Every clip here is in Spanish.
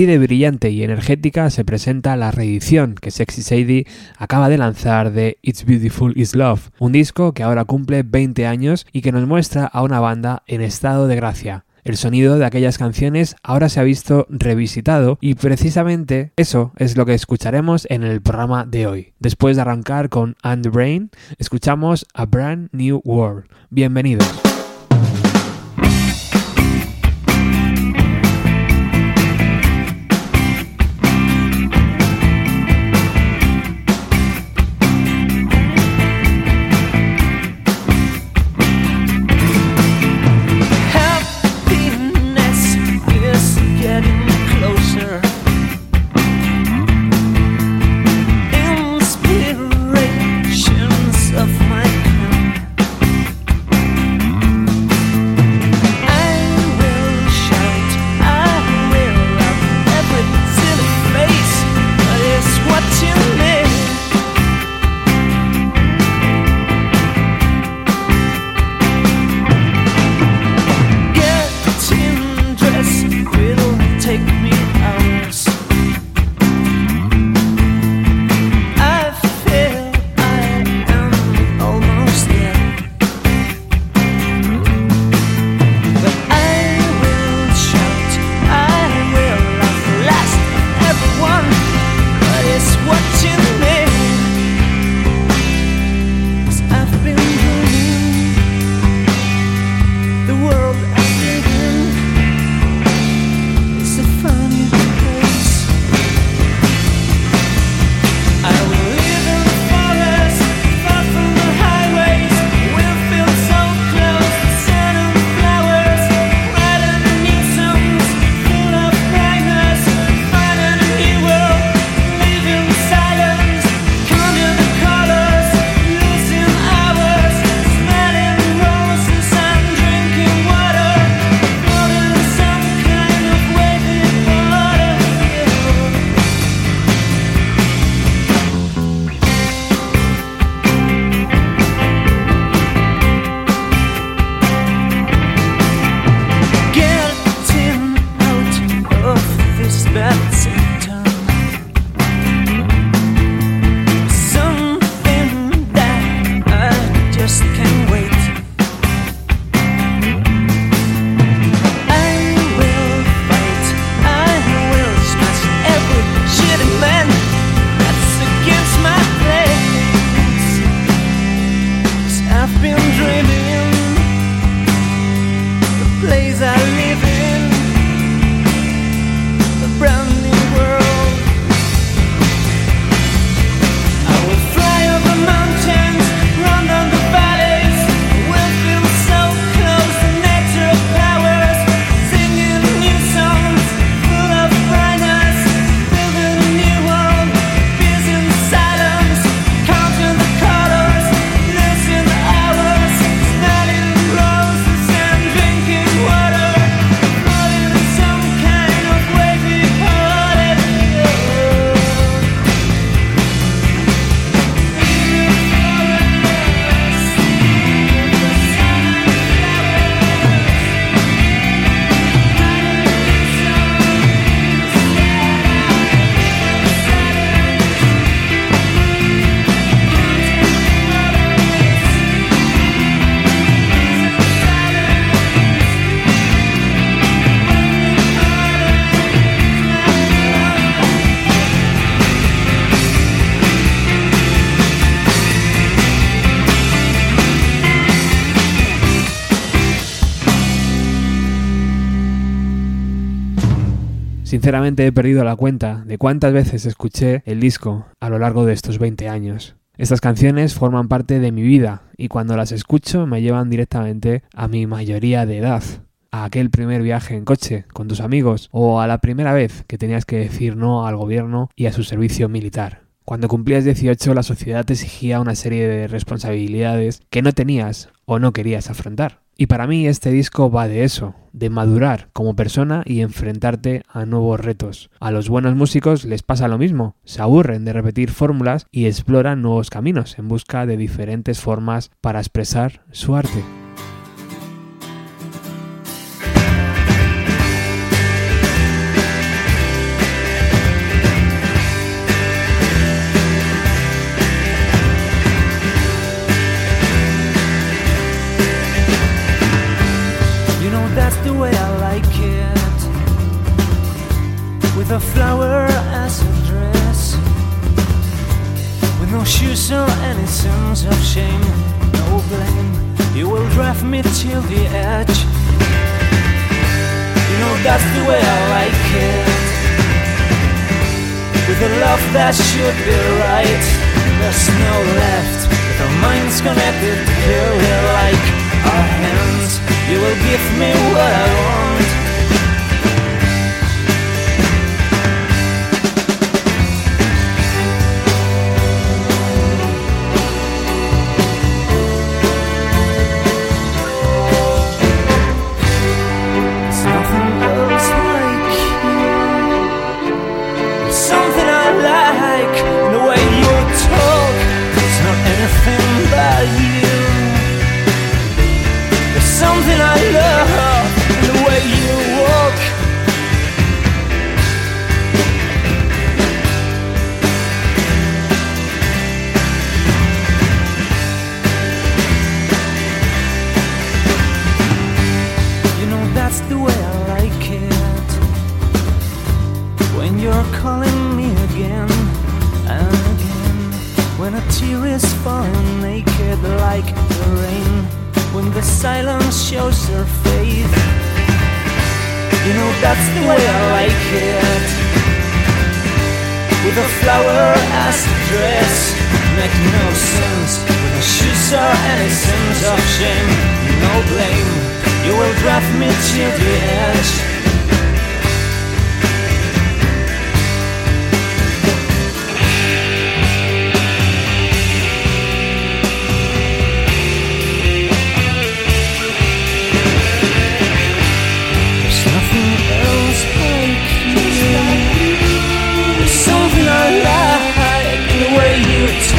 Así de brillante y energética se presenta la reedición que Sexy Sadie acaba de lanzar de It's Beautiful Is Love, un disco que ahora cumple 20 años y que nos muestra a una banda en estado de gracia, el sonido de aquellas canciones ahora se ha visto revisitado y precisamente eso es lo que escucharemos en el programa de hoy. Después de arrancar con And Brain, escuchamos A Brand New World. Bienvenidos. Sinceramente he perdido la cuenta de cuántas veces escuché el disco a lo largo de estos 20 años. Estas canciones forman parte de mi vida y cuando las escucho me llevan directamente a mi mayoría de edad, a aquel primer viaje en coche con tus amigos o a la primera vez que tenías que decir no al gobierno y a su servicio militar. Cuando cumplías 18 la sociedad te exigía una serie de responsabilidades que no tenías o no querías afrontar. Y para mí este disco va de eso, de madurar como persona y enfrentarte a nuevos retos. A los buenos músicos les pasa lo mismo, se aburren de repetir fórmulas y exploran nuevos caminos en busca de diferentes formas para expresar su arte. No any sense of shame, no blame. You will drive me till the edge. You know that's the way I like it. With a love that should be right, there's no left. With our minds connected, purely like our hands. You will give me what I want. are calling me again and again. When a tear is falling naked like the rain. When the silence shows her faith. You know, that's the way I like it. With a flower as the dress. Make no sense. When the shoes are any sense of shame. No blame. You will drive me to the edge.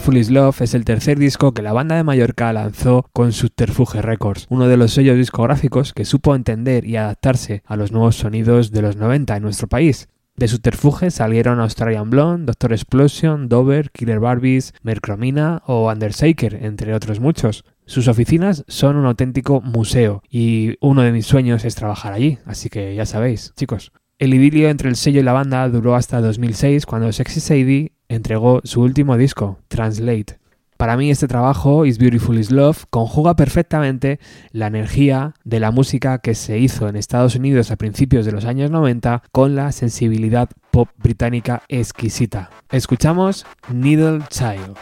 Beautiful Is Love es el tercer disco que la banda de Mallorca lanzó con Subterfuge Records, uno de los sellos discográficos que supo entender y adaptarse a los nuevos sonidos de los 90 en nuestro país. De Subterfuge salieron Australian Blonde, Doctor Explosion, Dover, Killer Barbies, Mercromina o Undersaker, entre otros muchos. Sus oficinas son un auténtico museo y uno de mis sueños es trabajar allí, así que ya sabéis, chicos. El idilio entre el sello y la banda duró hasta 2006 cuando Sexy Sadie entregó su último disco, Translate. Para mí este trabajo, Is Beautiful Is Love, conjuga perfectamente la energía de la música que se hizo en Estados Unidos a principios de los años 90 con la sensibilidad pop británica exquisita. Escuchamos Needle Child.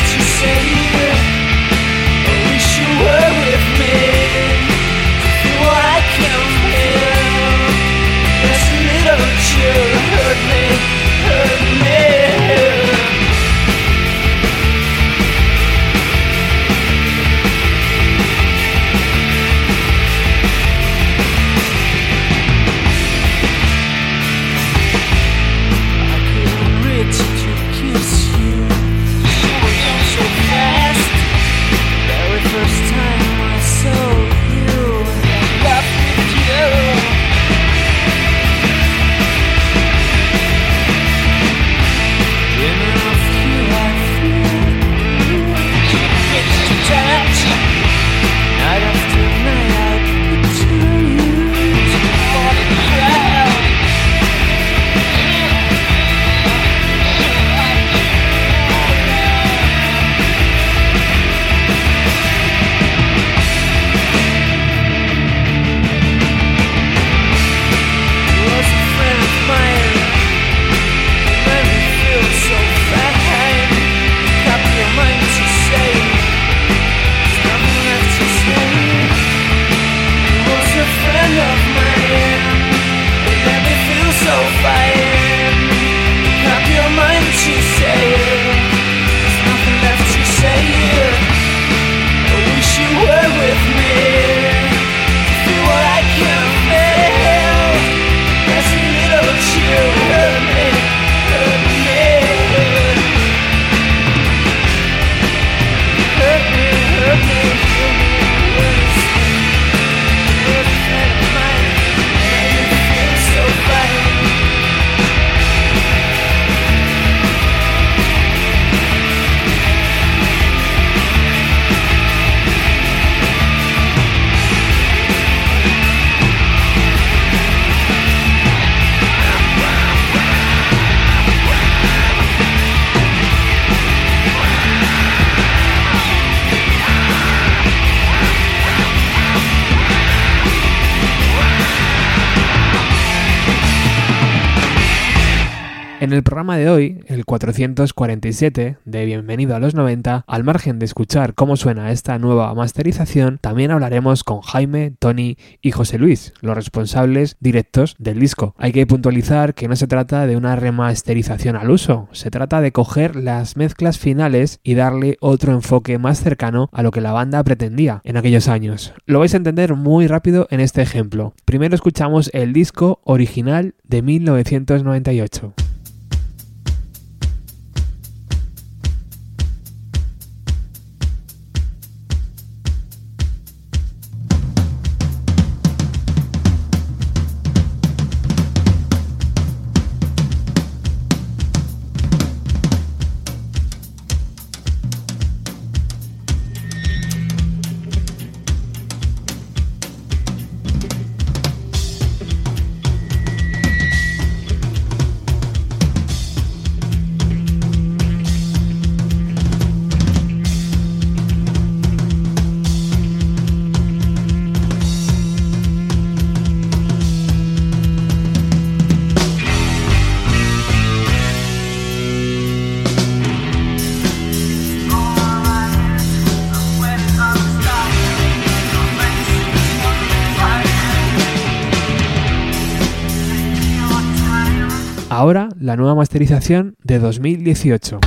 En 447 de Bienvenido a los 90, al margen de escuchar cómo suena esta nueva masterización, también hablaremos con Jaime, Tony y José Luis, los responsables directos del disco. Hay que puntualizar que no se trata de una remasterización al uso, se trata de coger las mezclas finales y darle otro enfoque más cercano a lo que la banda pretendía en aquellos años. Lo vais a entender muy rápido en este ejemplo. Primero escuchamos el disco original de 1998. La nueva masterización de 2018.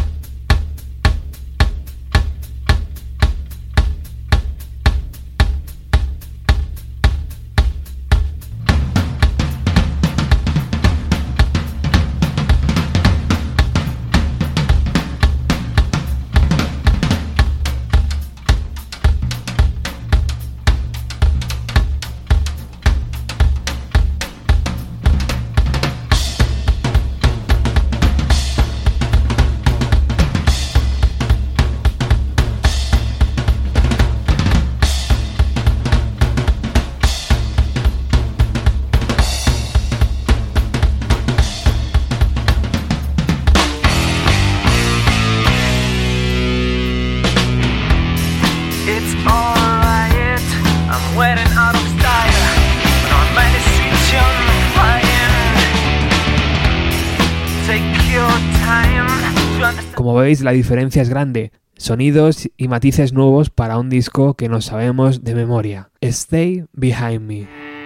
La diferencia es grande. Sonidos y matices nuevos para un disco que no sabemos de memoria. Stay Behind Me.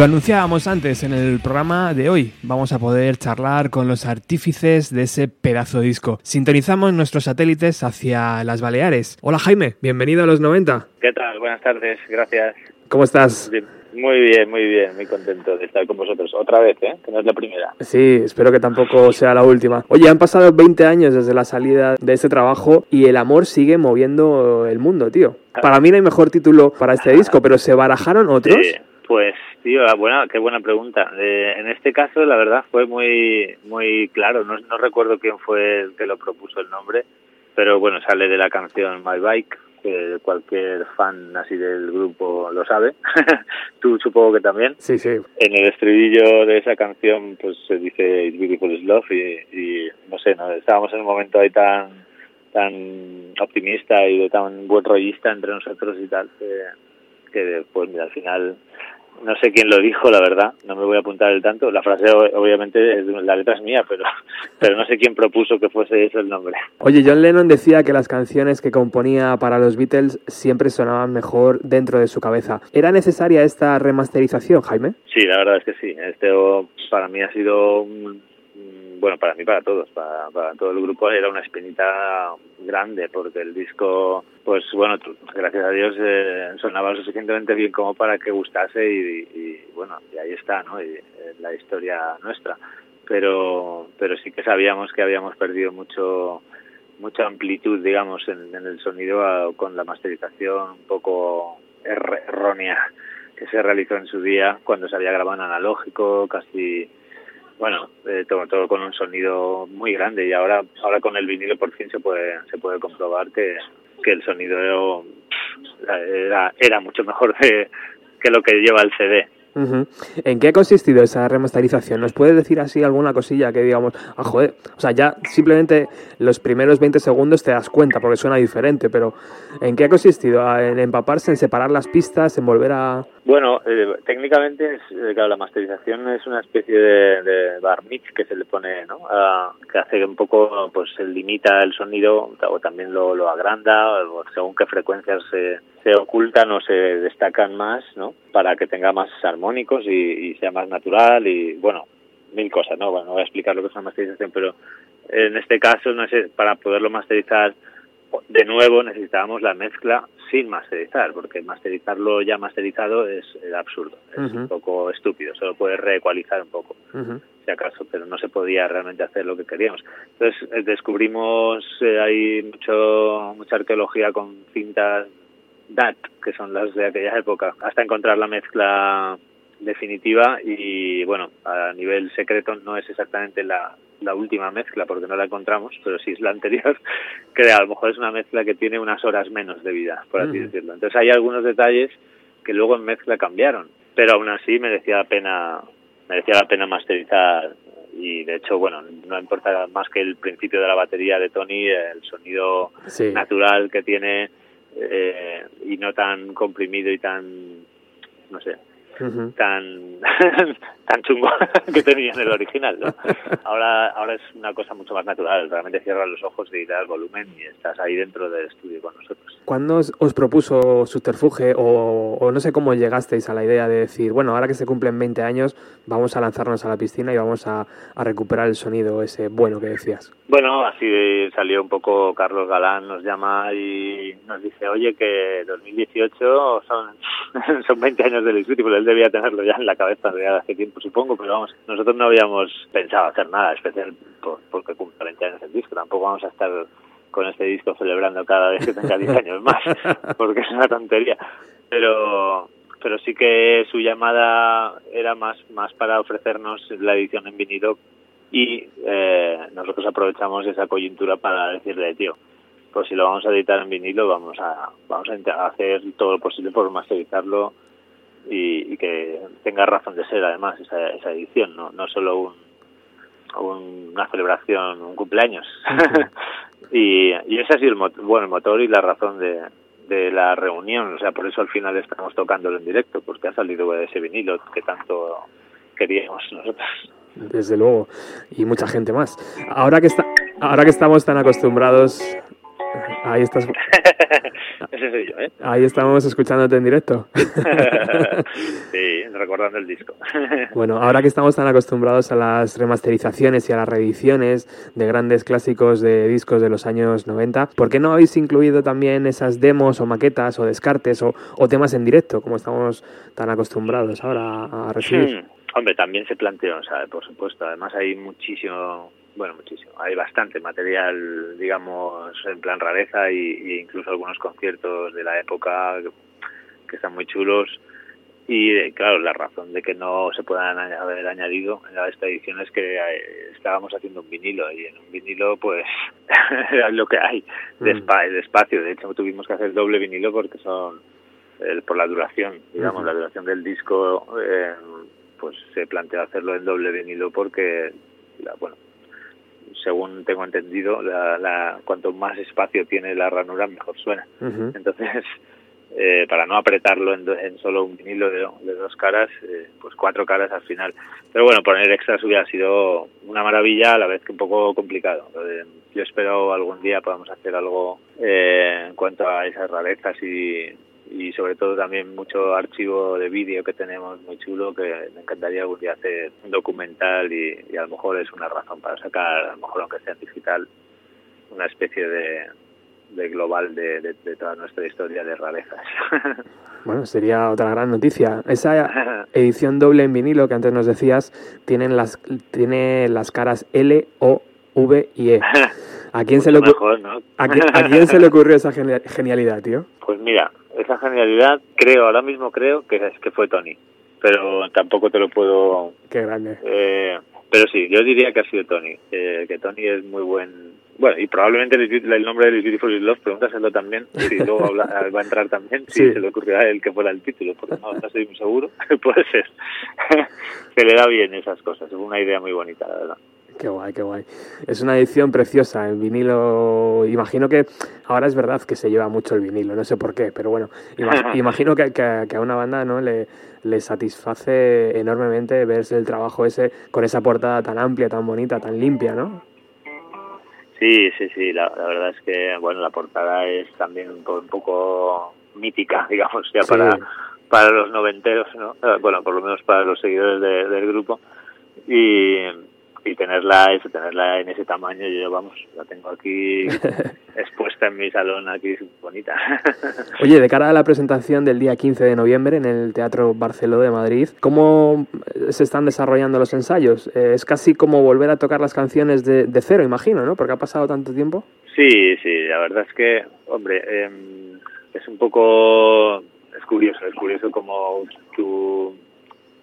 Lo anunciábamos antes en el programa de hoy. Vamos a poder charlar con los artífices de ese pedazo de disco. Sintonizamos nuestros satélites hacia las Baleares. Hola Jaime, bienvenido a los 90. ¿Qué tal? Buenas tardes, gracias. ¿Cómo estás? Bien. Muy bien, muy bien, muy contento de estar con vosotros. Otra vez, ¿eh? Que no es la primera. Sí, espero que tampoco sea la última. Oye, han pasado 20 años desde la salida de este trabajo y el amor sigue moviendo el mundo, tío. Para mí no hay mejor título para este disco, pero ¿se barajaron otros? Sí, pues, tío, ah, buena, qué buena pregunta. Eh, en este caso, la verdad, fue muy, muy claro. No, no recuerdo quién fue el que lo propuso el nombre, pero bueno, sale de la canción My Bike, que cualquier fan así del grupo lo sabe. Tú supongo que también. Sí, sí. En el estribillo de esa canción, pues se dice It's Beautiful is Love y, y no sé, ¿no? estábamos en un momento ahí tan tan optimista y de tan buen rollista entre nosotros y tal que, que pues mira, al final no sé quién lo dijo, la verdad, no me voy a apuntar el tanto. La frase obviamente es de- la letra es mía, pero pero no sé quién propuso que fuese eso el nombre. Oye, John Lennon decía que las canciones que componía para los Beatles siempre sonaban mejor dentro de su cabeza. ¿Era necesaria esta remasterización, Jaime? Sí, la verdad es que sí. Este o, para mí ha sido un- bueno, para mí, para todos, para, para todo el grupo era una espinita grande porque el disco, pues bueno, gracias a Dios eh, sonaba lo suficientemente bien como para que gustase y, bueno, y ahí está, ¿no? Y, eh, la historia nuestra. Pero, pero sí que sabíamos que habíamos perdido mucho mucha amplitud, digamos, en, el sonido con la masterización un poco err- errónea que se realizó en su día cuando se había grabado en analógico, casi, bueno, eh, todo, todo con un sonido muy grande y ahora ahora con el vinilo por fin se puede se puede comprobar que, que el sonido era, era mucho mejor de- que lo que lleva el CD. ¿En qué ha consistido esa remasterización? ¿Nos puedes decir así alguna cosilla que digamos, ah, joder, o sea, ya simplemente los primeros 20 segundos te das cuenta porque suena diferente, pero ¿en qué ha consistido? ¿A- ¿En empaparse, en separar las pistas, en volver a...? Bueno, eh, técnicamente, es, eh, la masterización es una especie de, de bar mix que se le pone, ¿no? A- que hace un poco, pues, limita el sonido o también lo, lo agranda, o según qué frecuencias se, se ocultan o se destacan más, ¿no? Para que tenga más armónicos y, y sea más natural y, bueno, mil cosas, ¿no? Bueno, no voy a explicar lo que es una masterización, pero en este caso, no sé, para poderlo masterizar de nuevo necesitábamos la mezcla sin masterizar, porque masterizarlo ya masterizado es, es absurdo, es un poco estúpido, solo puedes reecualizar un poco, si acaso, pero no se podía realmente hacer lo que queríamos. Entonces eh, descubrimos, eh, hay mucho, mucha arqueología con cintas DAT, que son las de aquella época, hasta encontrar la mezcla definitiva y bueno, a nivel secreto no es exactamente la, la última mezcla porque no la encontramos, pero sí es la anterior, que a lo mejor es una mezcla que tiene unas horas menos de vida, por así decirlo. Entonces hay algunos detalles que luego en mezcla cambiaron, pero aún así merecía la pena merecía la pena masterizar y de hecho bueno no importa más que el principio de la batería de Tony el sonido Sí. natural que tiene eh, y no tan comprimido y tan no sé Ujú. tan tan chungo que tenía en el original ¿no? ahora ahora es una cosa mucho más natural realmente cierras los ojos y das volumen y estás ahí dentro del estudio con nosotros ¿Cuándo os, os propuso Subterfuge o, o no sé cómo llegasteis a la idea de decir, bueno, ahora que se cumplen 20 años, vamos a lanzarnos a la piscina y vamos a, a recuperar el sonido ese bueno que decías? Bueno, así salió un poco Carlos Galán, nos llama y nos dice, oye, que 2018 son, son 20 años del él debía tenerlo ya en la cabeza de hace tiempo, supongo, pero vamos, nosotros no habíamos pensado hacer nada especial por- porque cumple 20 años el disco, tampoco vamos a estar con este disco celebrando cada vez que tenga 10 años más, porque es una tontería, pero pero sí que su llamada era más más para ofrecernos la edición en vinilo y eh, nosotros aprovechamos esa coyuntura para decirle, tío, pues si lo vamos a editar en vinilo, vamos a vamos a hacer todo lo posible por masterizarlo y, y que tenga razón de ser además esa, esa edición, no, no solo un, una celebración, un cumpleaños. y, y ese ha sido el, bueno, el motor y la razón de, de la reunión, o sea, por eso al final estamos tocándolo en directo, porque ha salido ese vinilo que tanto queríamos nosotros. Desde luego, y mucha gente más. Ahora que está, ahora que estamos tan acostumbrados Ahí estás. Ese soy yo, ¿eh? Ahí estamos escuchándote en directo. sí, recordando el disco. bueno, ahora que estamos tan acostumbrados a las remasterizaciones y a las reediciones de grandes clásicos de discos de los años 90, ¿por qué no habéis incluido también esas demos o maquetas o descartes o, temas en directo, como estamos tan acostumbrados ahora a recibir? Hmm. Hombre, también se planteó, ¿sabes? Por supuesto. Además hay muchísimo bueno, muchísimo. Hay bastante material, digamos, en plan rareza y, incluso algunos conciertos de la época que, están muy chulos. Y claro, la razón de que no se puedan haber añadido en esta edición es que eh, estábamos haciendo un vinilo y en un vinilo pues es lo que hay de, mm. espacio. De hecho, tuvimos que hacer doble vinilo porque son por la duración, digamos, la duración del disco, eh, pues se planteó hacerlo en doble vinilo porque, la, bueno, según tengo entendido, la, la, cuanto más espacio tiene la ranura, mejor suena. Entonces, eh, para no apretarlo en, en, solo un vinilo de, dos caras, eh, pues cuatro caras al final. Pero bueno, poner extras hubiera sido una maravilla, a la vez que un poco complicado. Eh, yo espero algún día podamos hacer algo en cuanto a esas rarezas y, y sobre todo también mucho archivo de vídeo que tenemos muy chulo que me encantaría algún día hacer un documental y, a lo mejor es una razón para sacar, a lo mejor aunque sea digital, una especie de, de global de, de, toda nuestra historia de rarezas. Bueno, sería otra gran noticia. Esa edición doble en vinilo que antes nos decías tienen las, tiene las caras L, O, V y E. ¿A quién, se le, ¿A, quién, se le ocurrió esa genialidad, tío? Pues mira, esa genialidad creo, ahora mismo creo que es que fue Tony, pero tampoco te lo puedo... Qué grande. Eh, pero sí, yo diría que ha sido Tony, eh, que Tony es muy buen... Bueno, y probablemente el, nombre de Beautiful is Love, pregúntaselo también, si luego va a entrar también, si se le ocurrió a él que fuera el título, porque no, no estoy muy seguro, puede ser. que le da bien esas cosas, es una idea muy bonita, la verdad. Qué guay, qué guay. Es una edición preciosa en vinilo. Imagino que ahora es verdad que se lleva mucho el vinilo, no sé por qué, pero bueno, imagino que, a una banda no le, le satisface enormemente verse el trabajo ese con esa portada tan amplia, tan bonita, tan limpia, ¿no? Sí, sí, sí. La, verdad es que bueno, la portada es también un, poco, mítica, digamos, ya para para los noventeros, ¿no? Eh, bueno, por lo menos para los seguidores del grupo. Y, y tenerla eso, tenerla en ese tamaño, yo vamos, la tengo aquí expuesta en mi salón, aquí bonita. Oye, de cara a la presentación del día 15 de noviembre en el Teatro Barceló de Madrid, ¿cómo se están desarrollando los ensayos? Eh, es casi como volver a tocar las canciones de, de cero, imagino, ¿no? Porque ha pasado tanto tiempo. Sí, sí, la verdad es que, hombre, em, es un poco, es curioso, es curioso como tú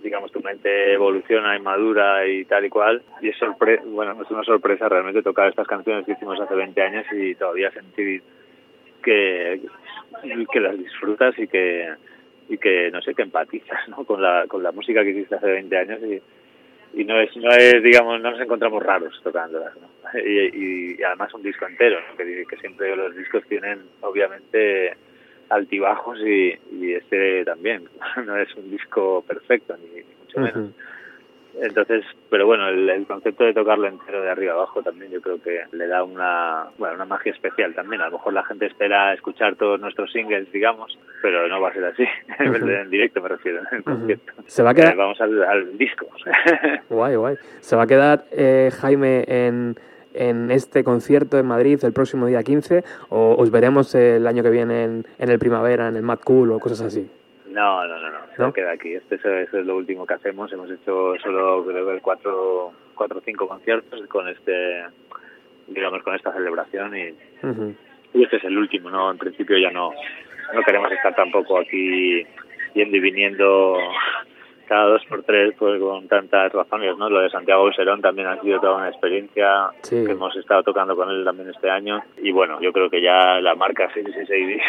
digamos, tu mente evoluciona y madura y tal y cual. Y es sorpresa, bueno, es una sorpresa realmente tocar estas canciones que hicimos hace 20 años y todavía sentir que, que las disfrutas y que, y que, no sé, que empatizas, ¿no? Con la, con la música que hiciste hace 20 años y, y no es, no es, digamos, no nos encontramos raros tocándolas, ¿no? Y, y, además un disco entero, que, que siempre los discos tienen, obviamente, altibajos y, y este también. No es un disco perfecto, ni, mucho menos. Entonces, pero bueno, el, concepto de tocarlo entero de arriba abajo también yo creo que le da una, bueno, una magia especial también. A lo mejor la gente espera escuchar todos nuestros singles, digamos, pero no va a ser así. en directo me refiero, en el concierto. Se va a quedar... Vamos al, al disco. guay, guay. Se va a quedar eh, Jaime en en este concierto en Madrid el próximo día 15 o os veremos el año que viene en, el primavera, en el Mad Cool o cosas así? No, no, no, no, no queda aquí. Este es, es, lo último que hacemos. Hemos hecho solo creo que cuatro, cuatro o cinco conciertos con este, digamos, con esta celebración y, y este es el último, ¿no? En principio ya no, no queremos estar tampoco aquí yendo y viniendo cada dos por tres pues con tantas razones, ¿no? Lo de Santiago Serón también ha sido toda una experiencia que hemos estado tocando con él también este año y bueno, yo creo que ya la marca 666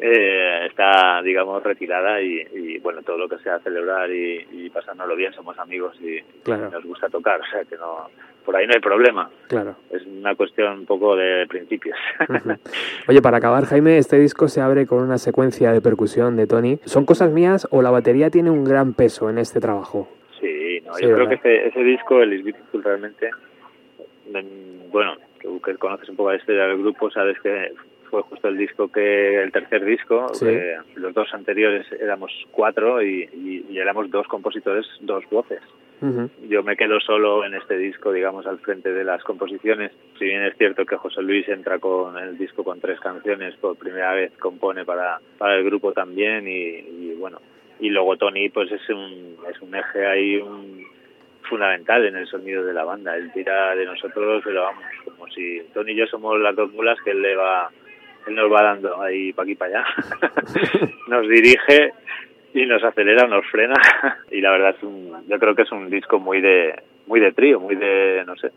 eh, está, digamos, retirada y, bueno, todo lo que sea celebrar y, y pasárnoslo bien, somos amigos y, nos gusta tocar, o sea que no, por ahí no hay problema. Claro. Es una cuestión un poco de principios. Oye, para acabar, Jaime, este disco se abre con una secuencia de percusión de Tony. ¿Son cosas mías o la batería tiene un gran peso en este trabajo? Sí, no, yo creo que ese, ese disco, el Is realmente, bueno, que, conoces un poco la historia del grupo, sabes que fue justo el disco que el tercer disco los dos anteriores éramos cuatro y, éramos dos compositores dos voces. Yo me quedo solo en este disco digamos al frente de las composiciones. Si bien es cierto que José Luis entra con el disco con tres canciones por primera vez compone para para el grupo también y, bueno y luego Tony pues es un es un eje ahí un fundamental en el sonido de la banda. Él tira de nosotros, pero vamos, como si Tony y yo somos las dos mulas que él le va nos va dando ahí para aquí para allá. nos dirige y nos acelera, nos frena y la verdad es un, yo creo que es un disco muy de muy de trío, muy de no sé,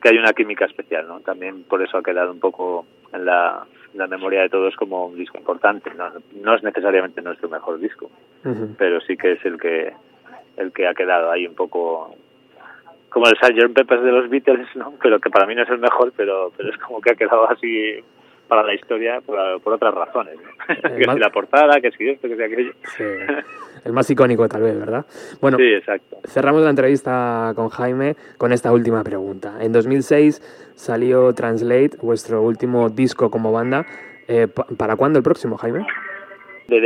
que hay una química especial, ¿no? También por eso ha quedado un poco en la, memoria de todos como un disco importante. No, no es necesariamente nuestro mejor disco, pero sí que es el que el que ha quedado ahí un poco como el Sgt. Peppers de los Beatles, ¿no? Pero que para mí no es el mejor, pero pero es como que ha quedado así para la historia por, otras razones. que si la portada, que si esto, que si aquello. El más icónico tal vez, ¿verdad? Bueno, sí, exacto. cerramos la entrevista con Jaime con esta última pregunta. En 2006 salió Translate, vuestro último disco como banda. Eh, ¿Para cuándo el próximo, Jaime? De,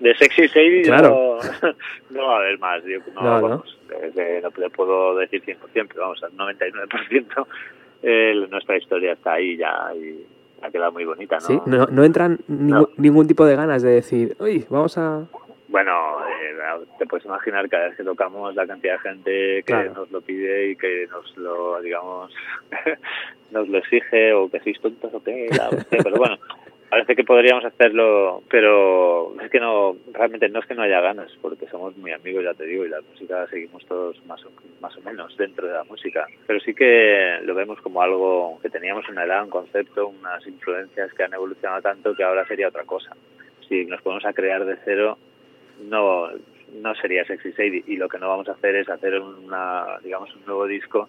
de, Sexy Sadie claro. no, va a haber más. Yo, no, no, vamos, no. no puedo decir 100%, pero vamos, al 99% nuestra historia está ahí ya y ha quedado muy bonita, ¿no? Sí, no, no entran ningún, tipo de ganas de decir, uy, vamos a... Bueno, eh, te puedes imaginar cada vez que tocamos la cantidad de gente que nos lo pide y que nos lo, digamos, nos lo exige o que sois tontos o qué, pero bueno, parece que podríamos hacerlo, pero es que no, realmente no es que no haya ganas, porque somos muy amigos, ya te digo, y la música seguimos todos más o, más o menos dentro de la música. Pero sí que lo vemos como algo que teníamos una edad, un concepto, unas influencias que han evolucionado tanto que ahora sería otra cosa. Si nos ponemos a crear de cero, no no sería Sexy Sadie y lo que no vamos a hacer es hacer una digamos un nuevo disco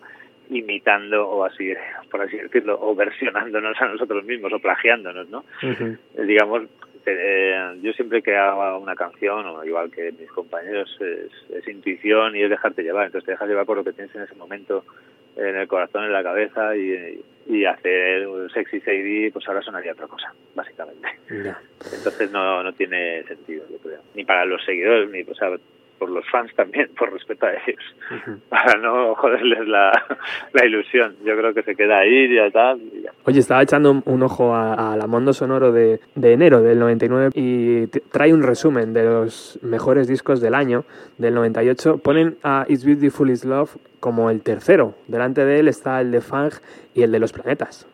imitando o así por así decirlo o versionándonos a nosotros mismos o plagiándonos no eh, digamos eh, yo siempre que hago una canción o igual que mis compañeros es, intuición y es dejarte llevar. Entonces te dejas llevar por lo que tienes en ese momento en el corazón en la cabeza y, y hacer un sexy CD pues ahora sonaría otra cosa básicamente. Entonces no no tiene sentido yo creo. Ni para los seguidores ni o sea por los fans también, por respeto a ellos, para no joderles la, la, ilusión. Yo creo que se queda ahí y tal. Y ya. Oye, estaba echando un, ojo a, la Mondo Sonoro de, de, enero del 99 y trae un resumen de los mejores discos del año, del 98. Ponen a It's Beautiful Is Love como el tercero. Delante de él está el de Fang y el de los planetas.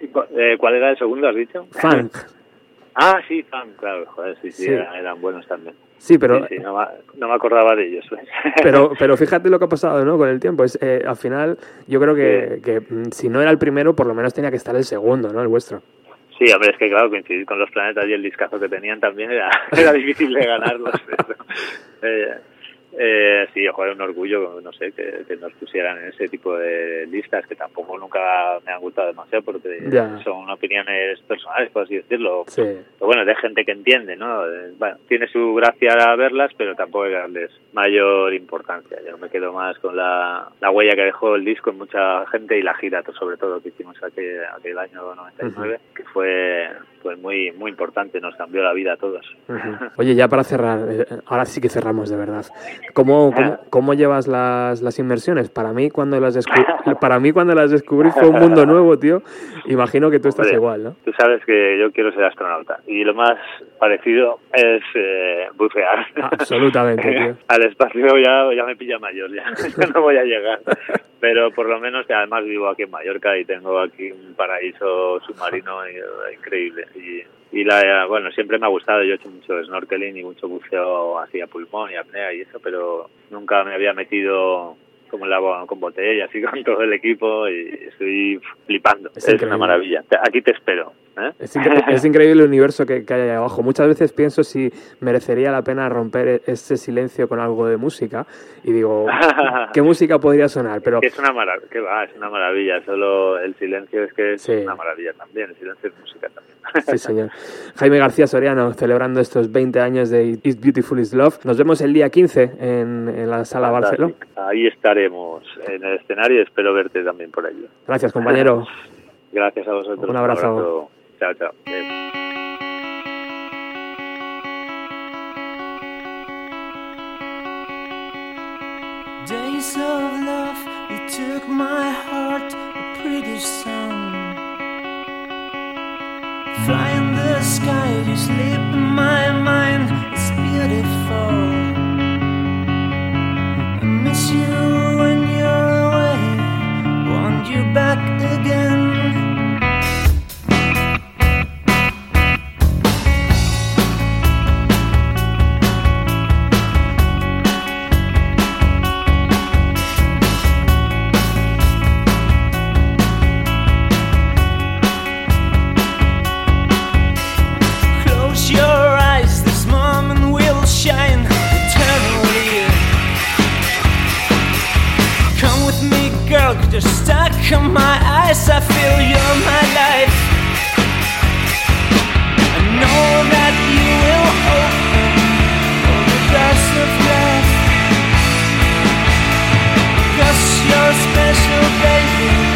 Eh, ¿Cuál era el segundo, has dicho? Fang. ah, sí, Fang, claro, joder, sí, sí, eran buenos también. Sí, pero... no, me, acordaba de ellos. pero, pero fíjate lo que ha pasado ¿no? con el tiempo. Es, eh, al final, yo creo que, que mm, si no era el primero, por lo menos tenía que estar el segundo, ¿no? El vuestro. Sí, hombre, es que claro, coincidir con los planetas y el discazo que tenían también era, era difícil de ganarlos. eh, eh, sí, es un orgullo, no sé, que, nos pusieran en ese tipo de listas que tampoco nunca me han gustado demasiado porque son opiniones personales, por así decirlo. Pero bueno, de gente que entiende, ¿no? Eh, bueno, tiene su gracia verlas, pero tampoco hay que darles mayor importancia. Yo me quedo más con la, la huella que dejó el disco en mucha gente y la gira, sobre todo, que hicimos aquel, aquel año 99, que fue pues muy muy importante, nos cambió la vida a todos. Oye, ya para cerrar, eh, ahora sí que cerramos de verdad. ¿Cómo, cómo, cómo llevas las, las inmersiones? Para mí cuando las para mí cuando las descubrí fue un mundo nuevo, tío. Imagino que tú estás igual, ¿no? Tú sabes que yo quiero ser astronauta y lo más parecido es eh, bucear. Absolutamente, tío. Al espacio ya, ya me pilla mayor, ya, no voy a llegar. Pero por lo menos que además vivo aquí en Mallorca y tengo aquí un paraíso submarino increíble. Y, y la, bueno, siempre me ha gustado, yo he hecho mucho snorkeling y mucho buceo así pulmón y apnea y eso, pero nunca me había metido como el agua con botella, así con todo el equipo y estoy flipando. Es, una maravilla. Aquí te espero. ¿eh? Es, increíble el universo que, hay ahí abajo. Muchas veces pienso si merecería la pena romper e-, ese silencio con algo de música y digo, ¿qué música podría sonar? Pero es una maravilla, va, es una maravilla. Solo el silencio es que es una maravilla también. El silencio es música también. Sí, señor. Jaime García Soriano, celebrando estos 20 años de It's Beautiful Is Love. Nos vemos el día 15 en, en la sala Barcelona. Ahí estaremos en el escenario y espero verte también por allí. Gracias, compañero. Gracias a vosotros. Un abrazo. Chao, chao. Days of love, you took my heart, a pretty song. Fly in the sky, you sleep in my mind, it's beautiful. You when you're away, want you back again. In my eyes, I feel you're my life. I know that you will open all the doors of love. Cause you're special, baby,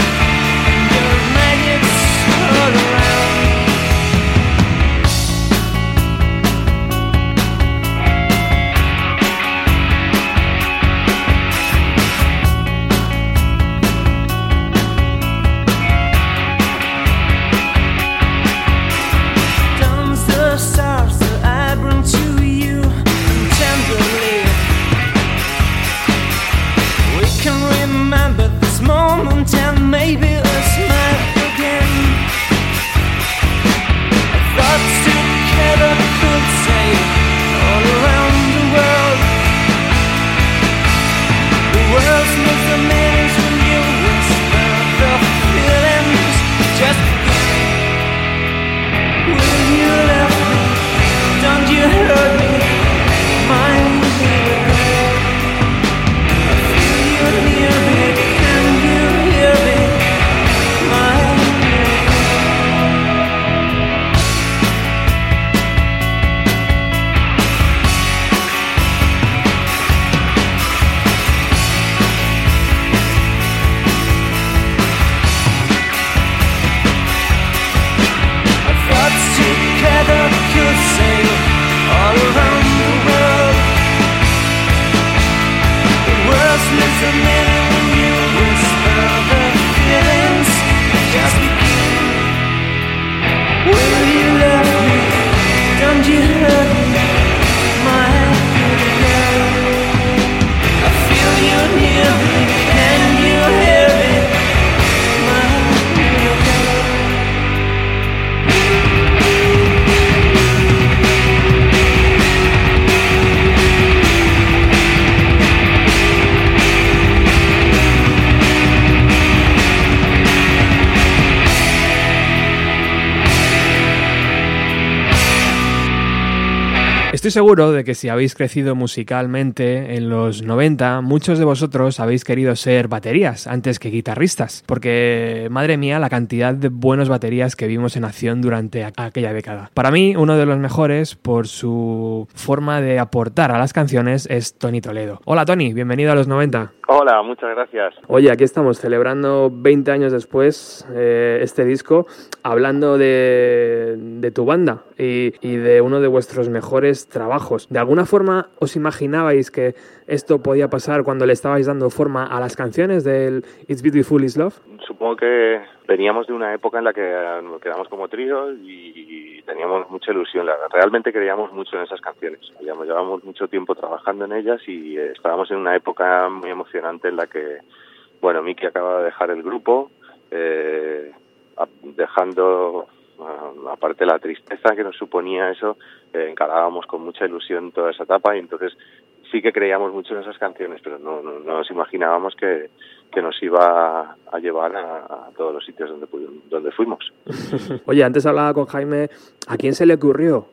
seguro de que si habéis crecido musicalmente en los 90, muchos de vosotros habéis querido ser baterías antes que guitarristas, porque madre mía la cantidad de buenos baterías que vimos en acción durante aquella década. Para mí, uno de los mejores por su forma de aportar a las canciones es Tony Toledo. Hola Tony, bienvenido a los 90. Hola, muchas gracias. Oye, aquí estamos celebrando 20 años después eh, este disco, hablando de, tu banda y, y de uno de vuestros mejores trabajos. ¿De alguna forma os imaginabais que esto podía pasar cuando le estabais dando forma a las canciones del It's Beautiful Is Love? Supongo que veníamos de una época en la que nos quedamos como trío y teníamos mucha ilusión. Realmente creíamos mucho en esas canciones. Llevamos mucho tiempo trabajando en ellas y estábamos en una época muy emocionante en la que, bueno, Miki acaba de dejar el grupo, eh, dejando aparte de la tristeza que nos suponía eso, eh, encarábamos con mucha ilusión toda esa etapa y entonces sí que creíamos mucho en esas canciones, pero no, no, nos imaginábamos que, que nos iba a llevar a, todos los sitios donde, donde fuimos. Oye, antes hablaba con Jaime, ¿a quién se le ocurrió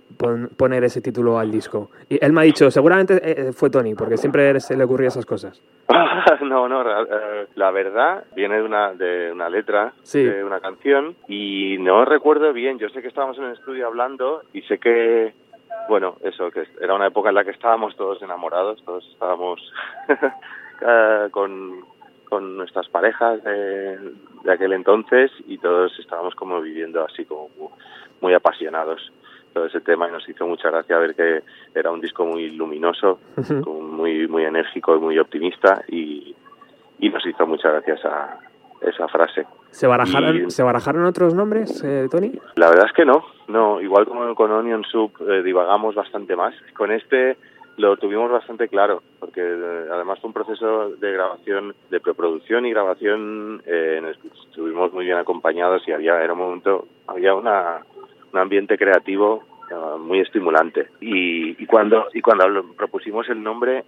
poner ese título al disco? Y él me ha dicho, seguramente eh, fue Tony, porque siempre se le ocurría esas cosas. no, no, eh, la verdad viene de una, de una letra de una canción y no recuerdo bien, yo sé que estábamos en el estudio hablando y sé que bueno, eso, que era una época en la que estábamos todos enamorados, todos estábamos eh, con, con nuestras parejas de, aquel entonces y todos estábamos como viviendo así como muy apasionados todo ese tema y nos hizo mucha gracia ver que era un disco muy luminoso, muy muy enérgico y muy optimista y, y nos hizo mucha gracia esa, esa frase. ¿Se barajaron, ¿se barajaron otros nombres, eh, Tony? La verdad es que no, no. Igual como con Onion Soup eh, divagamos bastante más. Con este lo tuvimos bastante claro, porque eh, además fue un proceso de grabación, de preproducción y grabación en el estuvimos muy bien acompañados y había, era un momento, había una, un ambiente creativo muy estimulante. Y, y, cuando, y cuando propusimos el nombre,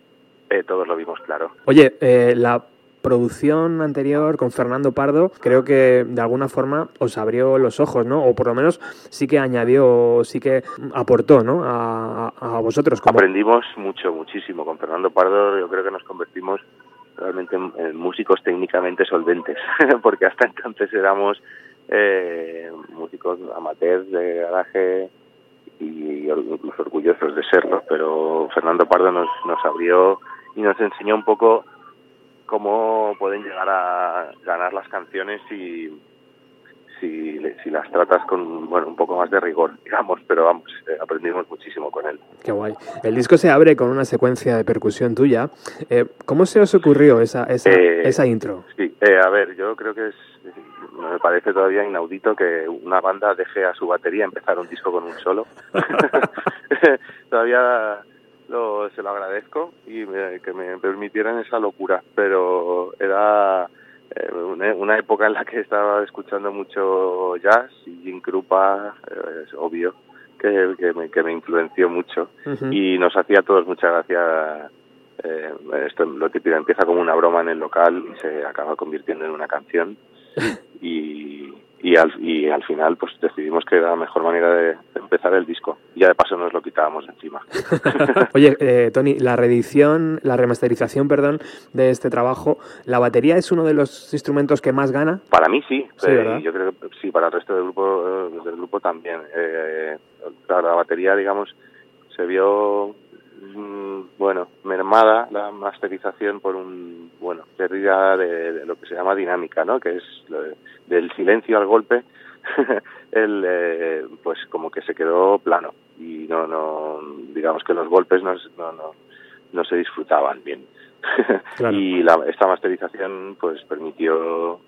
todos lo vimos claro. Oye, la producción anterior con Fernando Pardo creo que de alguna forma os abrió los ojos, ¿no? O por lo menos sí que añadió, sí que aportó, ¿no? A, vosotros. Aprendimos mucho, muchísimo. Con Fernando Pardo yo creo que nos convertimos realmente en, músicos técnicamente solventes, porque hasta entonces éramos eh, músicos amateurs de garaje y incluso orgullosos de serlo, pero Fernando Pardo nos, nos abrió y nos enseñó un poco cómo pueden llegar a ganar las canciones si, si, si, las tratas con bueno un poco más de rigor, digamos, pero vamos, eh, aprendimos muchísimo con él. Qué guay. El disco se abre con una secuencia de percusión tuya. Eh, ¿Cómo se os ocurrió esa, esa, eh, esa intro? Sí, a ver, yo creo que es, me parece todavía inaudito que una banda deje a su batería empezar un disco con un solo. todavía lo, se lo agradezco y que me permitieran esa locura, pero era eh, una, época en la que estaba escuchando mucho jazz y Jim Krupa, eh, es obvio, que, que, me, que me influenció mucho y nos hacía a todos mucha gracia. Eh, esto lo que empieza como una broma en el local y se acaba convirtiendo en una canción y, y al, y al final pues decidimos que era la mejor manera de empezar el disco. Y ya de paso nos lo quitábamos encima. Oye, eh, Tony, la reedición, la remasterización, perdón, de este trabajo, ¿la batería es uno de los instrumentos que más gana? Para mí sí, eh, yo creo que sí, para el resto del grupo, eh, del grupo también. Eh, la batería, digamos, se vio bueno, mermada la masterización por un, bueno, pérdida de, lo que se llama dinámica, ¿no? Que es del silencio al golpe, el, eh, pues como que se quedó plano y no, no, digamos que los golpes no, no, no, no se disfrutaban bien. y la, esta masterización pues permitió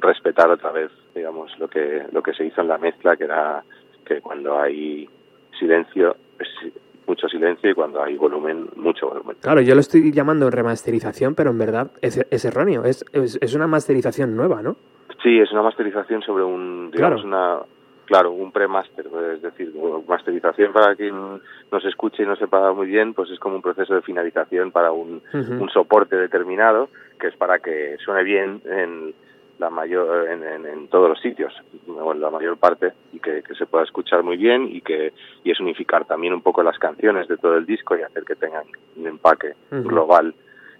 respetar otra vez, digamos, lo que, lo que se hizo en la mezcla, que era que cuando hay silencio, mucho silencio y cuando hay volumen, mucho volumen. Claro, yo lo estoy llamando remasterización, pero en verdad es, es erróneo, es, es, una masterización nueva, ¿no? Sí, es una masterización sobre un, digamos, una, claro, un pre-master, es decir, masterización para quien nos escuche y no sepa muy bien, pues es como un proceso de finalización para un, un soporte determinado, que es para que suene bien en la mayor en, en, todos los sitios o en la mayor parte y que, que, se pueda escuchar muy bien y que y es unificar también un poco las canciones de todo el disco y hacer que tengan un empaque global.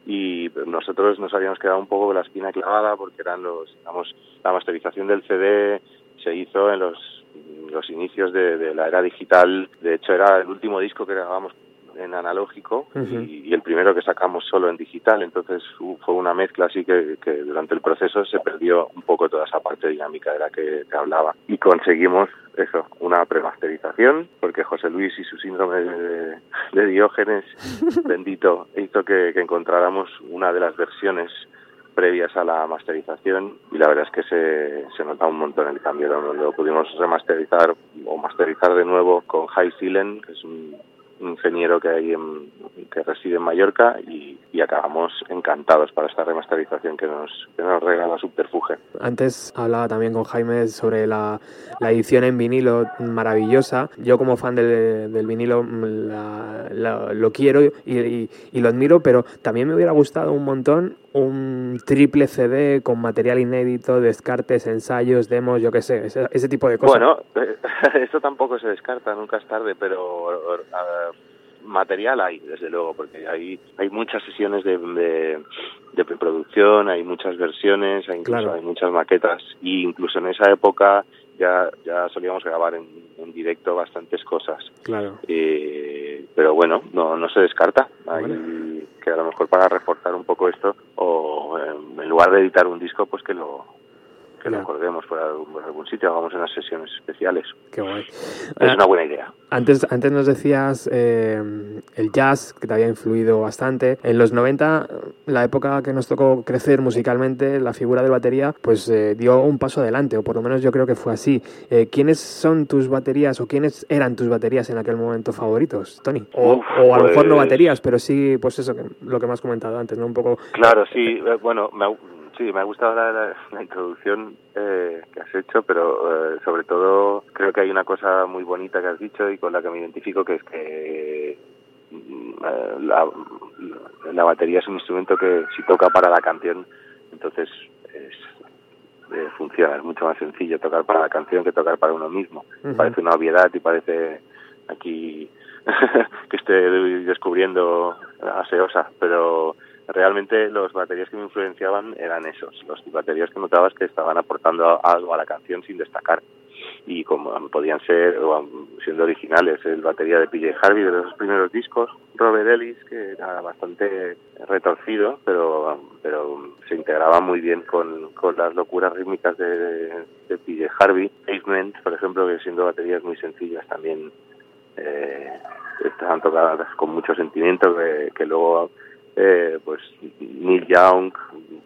Y nosotros nos habíamos quedado un poco con la espina clavada porque eran los digamos la masterización del CD se hizo en los los inicios de, de la era digital. De hecho era el último disco que grabamos en analógico y, el primero que sacamos solo en digital. Entonces fue una mezcla así que, durante el proceso se perdió un poco toda esa parte dinámica de la que te hablaba. Y conseguimos eso, una premasterización, porque José Luis y su síndrome de, Diógenes, bendito, hizo que, encontráramos una de las versiones previas a la masterización y la verdad es que se, se nota un montón el cambio. Lo, pudimos remasterizar o masterizar de nuevo con High Seelen, que es un ingeniero que hay en, que reside en Mallorca y, acabamos encantados para esta remasterización que nos, que nos regala Subterfuge. Antes hablaba también con Jaime sobre la, la edición en vinilo maravillosa. Yo como fan del, del vinilo la, lo quiero y, y, lo admiro, pero también me hubiera gustado un montón un triple CD con material inédito, descartes, ensayos, demos, yo qué sé, ese, ese, tipo de cosas. Bueno, esto tampoco se descarta, nunca es tarde, pero... Uh, material hay, desde luego, porque hay, hay muchas sesiones de, de, de preproducción, hay muchas versiones, hay, incluso, claro. hay muchas maquetas, y incluso en esa época ya, ya solíamos grabar en, en directo bastantes cosas. Claro. Eh, pero bueno, no, no se descarta. Hay, que a lo mejor para reforzar un poco esto, o eh, en lugar de editar un disco, pues que lo, que Claro. lo acordemos por algún, algún sitio, hagamos unas sesiones especiales. Qué guay. Es Ah, una buena idea. Antes, antes nos decías eh, el jazz, que te había influido bastante. En los 90, la época que nos tocó crecer musicalmente, la figura del batería, pues eh, dio un paso adelante, o por lo menos yo creo que fue así. Eh, ¿Quiénes son tus baterías o quiénes eran tus baterías en aquel momento favoritos, Tony? O, Uf, o a lo mejor no pues- baterías, pero sí, pues eso, que, lo que me has comentado antes, ¿no? Un poco... Claro, sí, eh, bueno, me, sí, me ha gustado la, la- la introducción eh, que has hecho, pero eh, sobre todo creo que hay una cosa muy bonita que has dicho y con la que me identifico, que es que mm, eh, la, la batería es un instrumento que si toca para la canción, entonces es, eh, funciona, es mucho más sencillo tocar para la canción que tocar para uno mismo. Parece una obviedad y parece aquí que estoy descubriendo aseosa, pero realmente los baterías que me influenciaban eran esos, los baterías que notabas que estaban aportando algo a la canción sin destacar. Y como podían ser siendo originales el batería de PJ Harvey de los primeros discos, Robert Ellis que era bastante retorcido pero pero se integraba muy bien con, con las locuras rítmicas de, de PJ Harvey, Pavement por ejemplo que siendo baterías muy sencillas también eh, estaban tocadas con mucho sentimiento que luego eh, pues Neil Young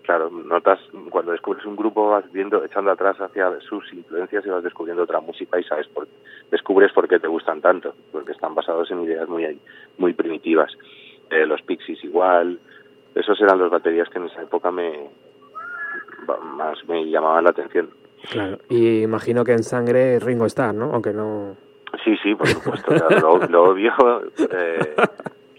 claro notas cuando descubres un grupo vas viendo echando atrás hacia sus influencias y vas descubriendo otra música y sabes por descubres por qué te gustan tanto porque están basados en ideas muy muy primitivas eh, los Pixies igual esos eran los baterías que en esa época me más me llamaban la atención Claro. Y imagino que en sangre Ringo Starr, ¿no? Aunque no... Sí, sí, por supuesto, claro, lo, lo obvio, eh,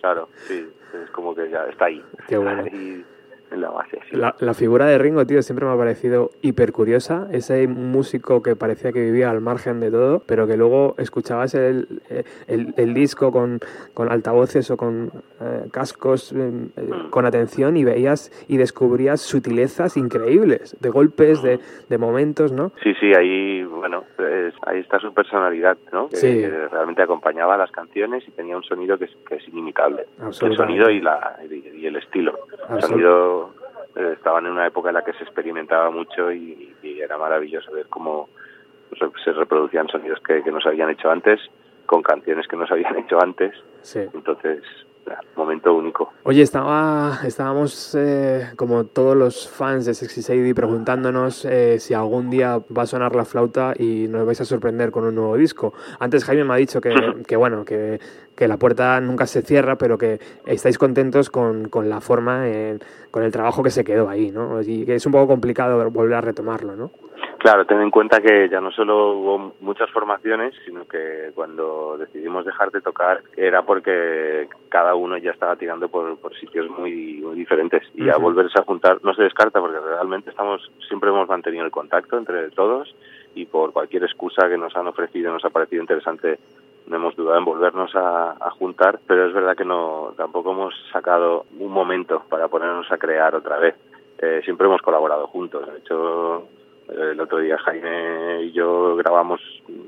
claro, sí, es como que ya está ahí, Qué bueno. ahí en la base, sí. La, la figura de Ringo, tío, siempre me ha parecido hiper curiosa. Ese músico que parecía que vivía al margen de todo, pero que luego escuchabas el, el, el disco con, con, altavoces o con eh, cascos eh, Mm. con atención y veías y descubrías sutilezas increíbles, de golpes, de, de momentos, ¿no? Sí, sí, ahí, bueno, es, ahí está su personalidad, ¿no? Que, Sí. que realmente acompañaba las canciones y tenía un sonido que es, que es inimitable. El sonido y, la, y el estilo. Sonido eh, estaban en una época en la que se experimentaba mucho y, y era maravilloso ver cómo se reproducían sonidos que, que no se habían hecho antes con canciones que no se habían hecho antes. Sí. Entonces, momento único. Oye, estaba, estábamos eh, como todos los fans de Sexy Sadie preguntándonos eh, si algún día va a sonar la flauta y nos vais a sorprender con un nuevo disco. Antes Jaime me ha dicho que, que bueno, que, que la puerta nunca se cierra, pero que estáis contentos con, con la forma, eh, con el trabajo que se quedó ahí, ¿no? Y que es un poco complicado volver a retomarlo, ¿no? Claro, ten en cuenta que ya no solo hubo muchas formaciones, sino que cuando decidimos dejar de tocar era porque cada uno ya estaba tirando por, por sitios muy, muy diferentes y a volverse a juntar no se descarta porque realmente estamos siempre hemos mantenido el contacto entre todos y por cualquier excusa que nos han ofrecido nos ha parecido interesante no hemos dudado en volvernos a, a juntar, pero es verdad que no tampoco hemos sacado un momento para ponernos a crear otra vez. Eh, siempre hemos colaborado juntos. De hecho, el otro día Jaime y yo grabamos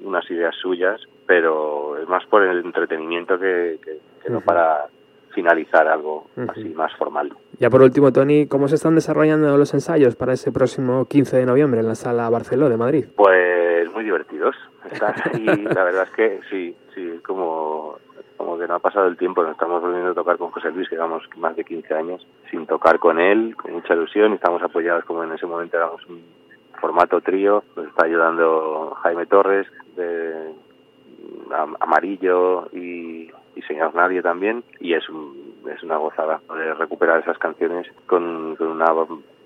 unas ideas suyas, pero es más por el entretenimiento que, que, que no para finalizar algo así más formal. Ya por último, Tony, ¿cómo se están desarrollando los ensayos para ese próximo 15 de noviembre en la sala Barceló de Madrid? Pues muy divertidos. Están ahí, la verdad es que sí, sí, como, como que no ha pasado el tiempo, nos estamos volviendo a tocar con José Luis, que llevamos más de 15 años sin tocar con él, con mucha ilusión, y estamos apoyados como en ese momento éramos un formato trío, nos está ayudando Jaime Torres, de Am- Amarillo y, y Señor Nadie también, y es un, es una gozada poder recuperar esas canciones con, con una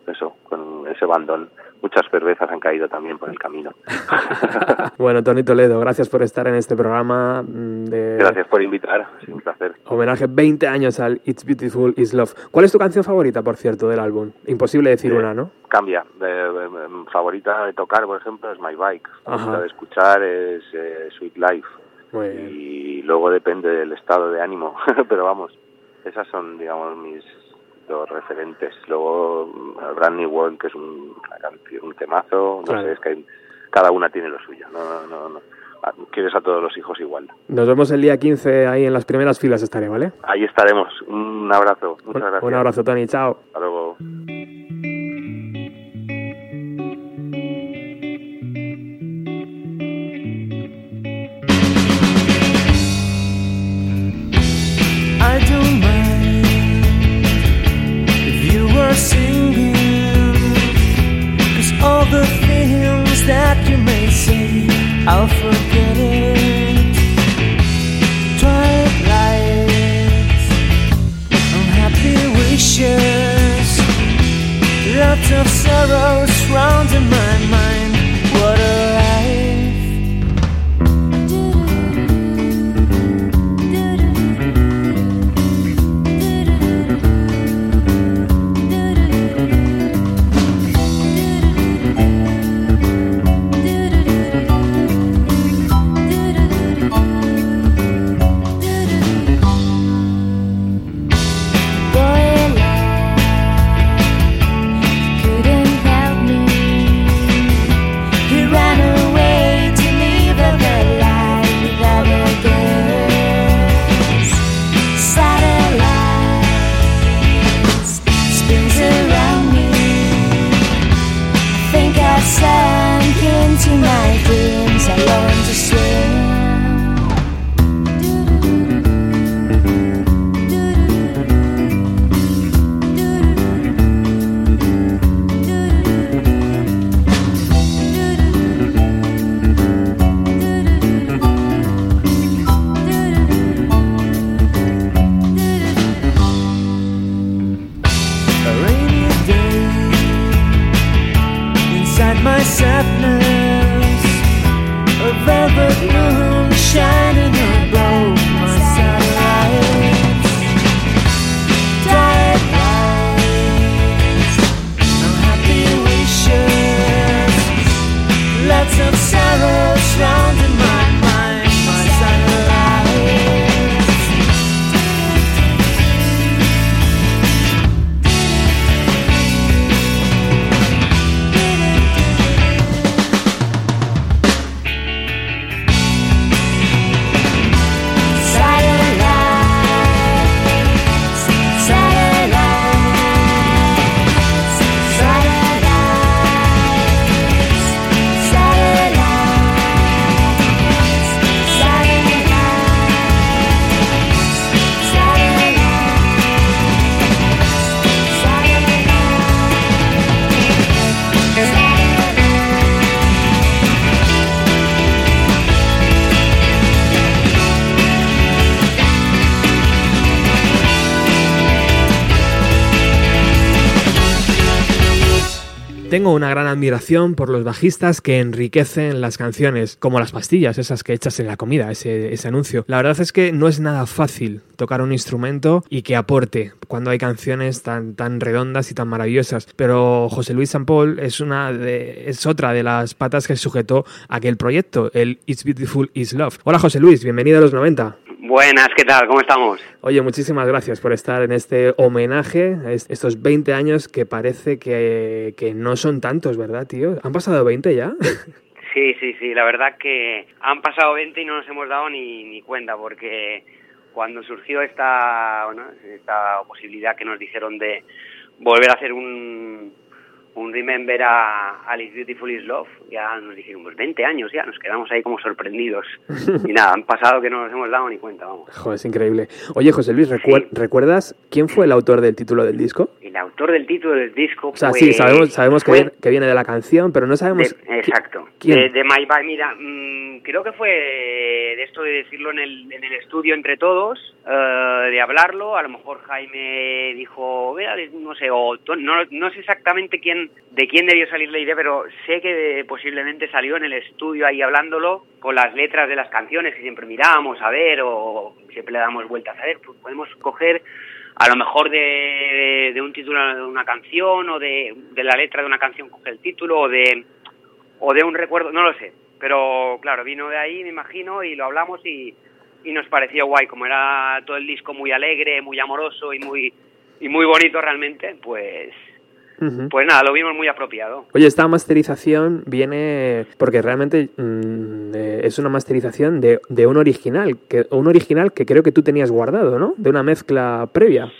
eso, con ese bandón. Muchas cervezas han caído también por el camino. bueno, Tony Toledo, gracias por estar en este programa. Mm, de... Gracias por invitar, es un placer. Homenaje 20 años al It's Beautiful Is Love. ¿Cuál es tu canción favorita, por cierto, del álbum? Imposible decir una, ¿no? Cambia. favorita de tocar, por ejemplo, es My Bike. Favorita de escuchar es eh, Sweet Life. Y luego depende del estado de ánimo, pero vamos, esas son, digamos, mis referentes. Luego Brand New World, que es un, un temazo, no sé, es que cada una tiene lo suyo. No, no, no. Ah, quieres a todos los hijos igual. Nos vemos el día 15 ahí en las primeras filas estaré, ¿vale? Ahí estaremos. Un abrazo. Muchas gracias. Un abrazo, Tony. Chao. Hasta luego. All the things that you may say, I'll forget it. Twilight unhappy wishes, lots of sorrows surrounding my mind. Una gran admiración por los bajistas que enriquecen las canciones, como las pastillas, esas que echas en la comida, ese, anuncio. La verdad es que no es nada fácil tocar un instrumento y que aporte cuando hay canciones tan, tan redondas y tan maravillosas. Pero José Luis San Paul es, una de, es otra de las patas que sujetó aquel proyecto, el It's Beautiful Is Love. Hola José Luis, bienvenido a los 90. Buenas, ¿qué tal? ¿Cómo estamos? Oye, muchísimas gracias por estar en este homenaje a estos 20 años que parece que, que no son tantos, ¿verdad, tío? ¿Han pasado 20 ya? Sí, sí, sí, la verdad que han pasado 20 y no nos hemos dado ni, ni cuenta porque cuando surgió esta, bueno, esta posibilidad que nos dijeron de volver a hacer un, un remember a Alice Beautiful is Love, ya nos pues 20 años ya, nos quedamos ahí como sorprendidos. y nada, han pasado que no nos hemos dado ni cuenta, vamos. Joder, es increíble. Oye, José Luis, ¿recuerdas quién fue el autor del título del disco? El autor del título del disco. O sea, sí, pues, sabemos, sabemos que, fue viene, que viene de la canción, pero no sabemos. de- exacto. quién. De, de My Bye, mira, mm, creo que fue de esto de decirlo en el, en el estudio entre todos, eh, de hablarlo. A lo mejor Jaime dijo, "Vea, no sé, o no, no sé exactamente quién de quién debió salir la idea, pero sé que posiblemente salió en el estudio ahí hablándolo con las letras de las canciones que siempre mirábamos a ver o siempre le damos vueltas a ver. Pues podemos coger a lo mejor de, de un título de una canción o de, de la letra de una canción coge el título o de o de un recuerdo, no lo sé. Pero claro, vino de ahí, me imagino, y lo hablamos y, y nos pareció guay. Como era todo el disco muy alegre, muy amoroso y muy, y muy bonito realmente, pues, pues nada, lo vimos muy apropiado. Oye, esta masterización viene porque realmente mm, eh, es una masterización de, de un original, que un original que creo que tú tenías guardado, ¿no? De una mezcla previa.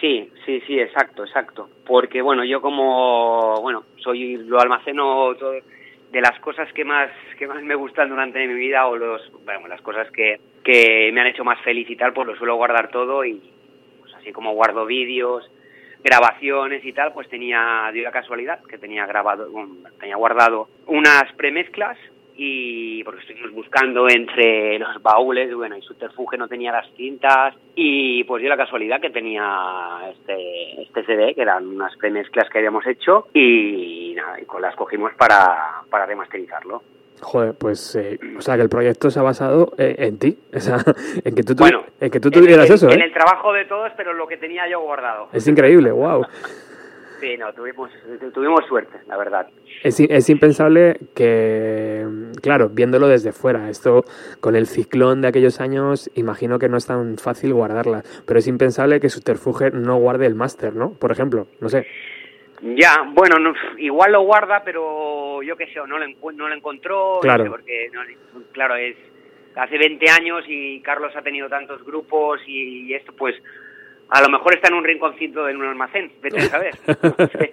Sí, sí, sí, exacto, exacto. Porque bueno, yo como, bueno, soy, lo almaceno todo, de las cosas que más, que más me gustan durante mi vida o los, bueno, las cosas que, que me han hecho más feliz y tal, pues lo suelo guardar todo y pues así como guardo vídeos, grabaciones y tal, pues tenía, dio la casualidad que tenía grabado, bueno, tenía guardado unas premezclas y porque estuvimos buscando entre los baúles, bueno, y Subterfuge no tenía las cintas y pues dio la casualidad que tenía este, este CD, que eran unas premezclas que habíamos hecho y nada, y con las cogimos para, para remasterizarlo. Joder, pues, eh, o sea, que el proyecto se ha basado eh, en ti, o sea, en que tú, tuvi- Bueno, en que tú En- tuvieras en, eso, en ¿eh? el trabajo de todos, pero lo que tenía yo guardado. Es increíble, wow. Sí, no, tuvimos, tuvimos suerte, la verdad. Es, es impensable que, claro, viéndolo desde fuera, esto con el ciclón de aquellos años, imagino que no es tan fácil guardarla, pero es impensable que Subterfuge no guarde el máster, ¿no? Por ejemplo, no sé. Ya, bueno, no, igual lo guarda, pero yo qué sé, o no lo, no lo encontró, no Claro. sé, porque, no, claro, es hace 20 años y Carlos ha tenido tantos grupos y, esto, pues, a lo mejor está en un rinconcito en un almacén, vete a saber. No, sé.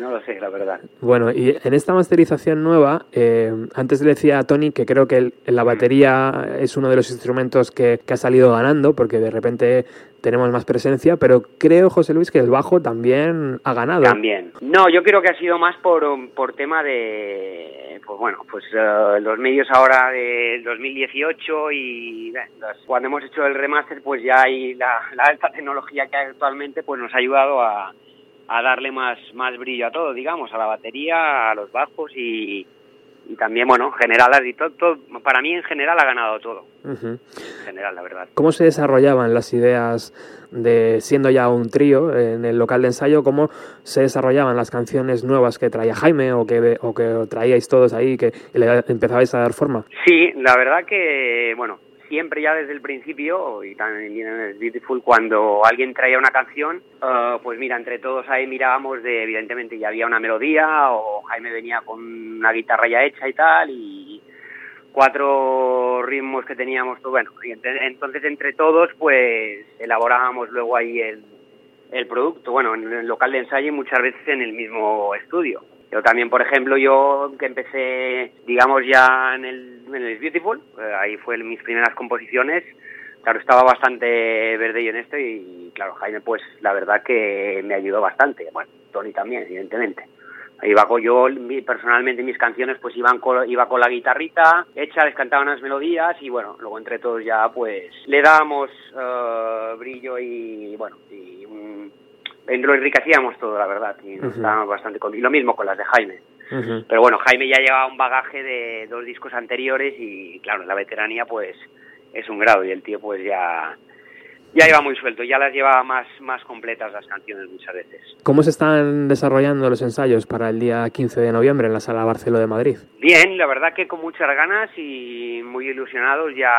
No lo sé, la verdad. Bueno, y en esta masterización nueva, eh, antes le decía a Tony que creo que el- la batería es uno de los instrumentos que, que ha salido ganando, porque de repente tenemos más presencia, pero creo, José Luis, que el bajo también ha ganado. También. No, yo creo que ha sido más por, por tema de, pues bueno, pues eh, los medios ahora del 2018 y cuando hemos hecho el remaster, pues ya hay la, la alta tecnología que hay actualmente, pues nos ha ayudado a, a darle más, más brillo a todo, digamos, a la batería, a los bajos y, y también, bueno, en general, y todo, todo- para mí en general ha ganado todo, en general, la verdad. ¿Cómo se desarrollaban las ideas de siendo ya un trío en el local de ensayo? ¿Cómo se desarrollaban las canciones nuevas que traía Jaime o que, o que traíais todos ahí que le empezabais a dar forma? Sí, la verdad que, bueno, siempre ya desde el principio, y también en Beautiful, cuando alguien traía una canción, eh, pues mira, entre todos ahí mirábamos de, evidentemente ya había una melodía, o Jaime venía con una guitarra ya hecha y tal, y cuatro ritmos que teníamos, pues bueno, y entonces entre todos pues elaborábamos luego ahí el, el producto, bueno, en el local de ensayo y muchas veces en el mismo estudio. Yo también, por ejemplo, yo que empecé, digamos, ya en el, en el Beautiful, eh, ahí fue mis primeras composiciones, claro, estaba bastante verde yo en esto y, claro, Jaime, pues la verdad que me ayudó bastante. Bueno, Tony también, evidentemente. Iba con yo, personalmente, mis canciones, pues iban con, iba con la guitarrita hecha, les cantaba unas melodías y, bueno, luego entre todos ya, pues, le dábamos eh, brillo y, bueno, y un- lo enriquecíamos todo, la verdad, y nos estábamos bastante con... Y lo mismo con las de Jaime. Pero bueno, Jaime ya llevaba un bagaje de dos discos anteriores y claro, en la veteranía pues es un grado y el tío pues ya ya iba muy suelto, ya las llevaba más más completas las canciones muchas veces. ¿Cómo se están desarrollando los ensayos para el día 15 de noviembre en la Sala Barceló de Madrid? Bien, la verdad que con muchas ganas y muy ilusionados ya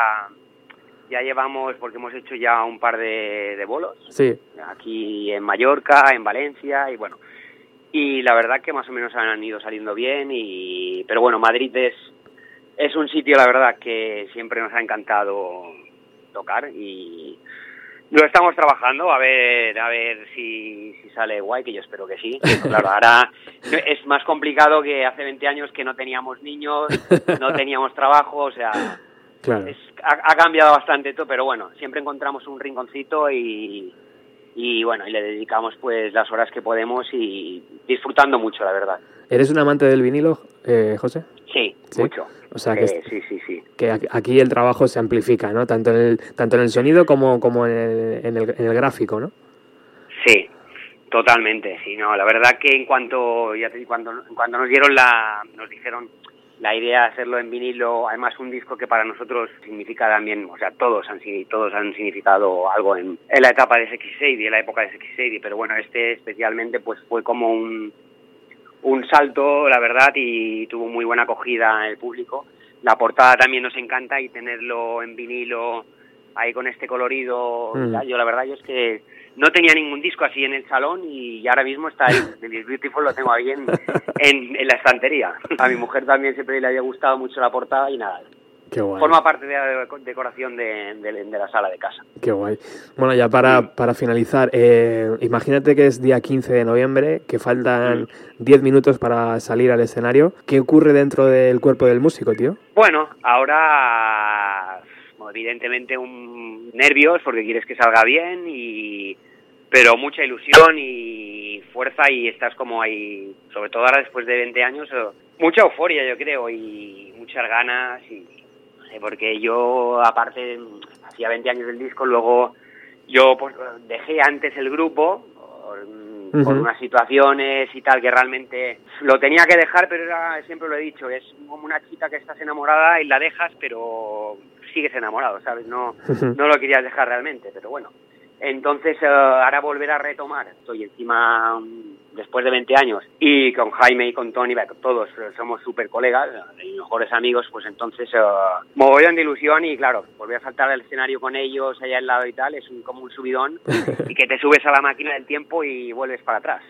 ya llevamos porque hemos hecho ya un par de, de bolos. Sí, aquí en Mallorca, en Valencia y bueno, y la verdad que más o menos han ido saliendo bien y pero bueno, Madrid es es un sitio la verdad que siempre nos ha encantado tocar y lo estamos trabajando. A ver a ver si, si sale guay que yo espero que sí. Claro ahora es más complicado que hace 20 años que no teníamos niños no teníamos trabajo o sea claro. es- ha, ha cambiado bastante todo, pero bueno, siempre encontramos un rinconcito y, y bueno, y le dedicamos pues las horas que podemos y disfrutando mucho, la verdad. ¿Eres un amante del vinilo, eh, José? Sí, mucho. O sea que, sí, sí, sí. que aquí el trabajo se amplifica, ¿no? Tanto en el, tanto en el sonido como, como en, el, en, el, en el gráfico, ¿no? Sí, totalmente. Sí, no, la verdad que en cuanto ya te, cuando cuando nos dieron la nos dijeron la idea de hacerlo en vinilo, además un disco que para nosotros significa también, o sea, todos han todos han significado algo en, en la etapa de Sexy Sadie, en la época de Sexy Sadie, pero bueno, este especialmente pues fue como un un salto, la verdad, y tuvo muy buena acogida en el público. La portada también nos encanta y tenerlo en vinilo ahí con este colorido, Mm. yo la verdad yo es que no tenía ningún disco así en el salón y ahora mismo está ahí, el Is Beautiful lo tengo ahí en, en, en la estantería. A mi mujer también siempre le había gustado mucho la portada y nada, Qué guay. forma parte de la deco- decoración de, de- de la sala de casa. Qué guay. Bueno, ya para, para finalizar, eh, imagínate que es día 15 de noviembre, que faltan 10 minutos para salir al escenario. ¿Qué ocurre dentro del cuerpo del músico, tío? Bueno, ahora evidentemente un nervios porque quieres que salga bien y pero mucha ilusión y fuerza y estás como ahí, sobre todo ahora después de 20 años, mucha euforia yo creo y muchas ganas y no sé, porque yo aparte hacía 20 años del disco, luego yo pues dejé antes el grupo por, unas situaciones y tal que realmente lo tenía que dejar, pero era, siempre lo he dicho, es como una chica que estás enamorada y la dejas, pero sigues enamorado, ¿sabes? No, no lo querías dejar realmente, pero bueno. Entonces, eh, ahora volver a retomar, estoy encima mm, después de 20 años y con Jaime y con Tony, todos somos súper colegas, eh, y mejores amigos, pues entonces eh, mogollón de ilusión y claro, volver a saltar al escenario con ellos allá al lado y tal, es un, como un subidón y que te subes a la máquina del tiempo y vuelves para atrás.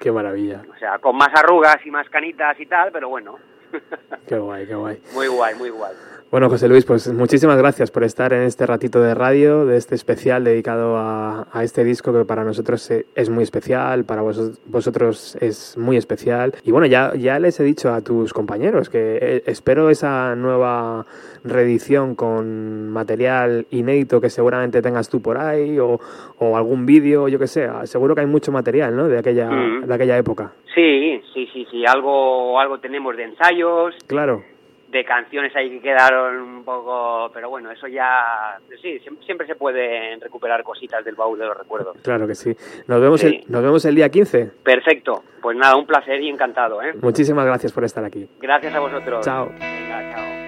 Qué maravilla. O sea, con más arrugas y más canitas y tal, pero bueno, Qué guay, qué guay. muy guay, muy guay. Bueno, José Luis, pues muchísimas gracias por estar en este ratito de radio, de este especial dedicado a, a este disco que para nosotros e- es muy especial, para vos- vosotros es muy especial. Y bueno, ya, ya les he dicho a tus compañeros que eh, espero esa nueva reedición con material inédito que seguramente tengas tú por ahí o, o algún vídeo, yo que sé. Seguro que hay mucho material, ¿no? De aquella, Mm. de aquella época. Sí, sí, sí, sí, algo, algo tenemos de ensayos, Claro. De canciones ahí que quedaron un poco, pero bueno, eso ya, sí, siem- siempre se pueden recuperar cositas del baúl de los recuerdos. Claro que sí. Nos vemos, Sí. El, nos vemos el día 15. Perfecto, pues nada, un placer y encantado, ¿eh? Muchísimas gracias por estar aquí. Gracias a vosotros. Chao. Venga, chao.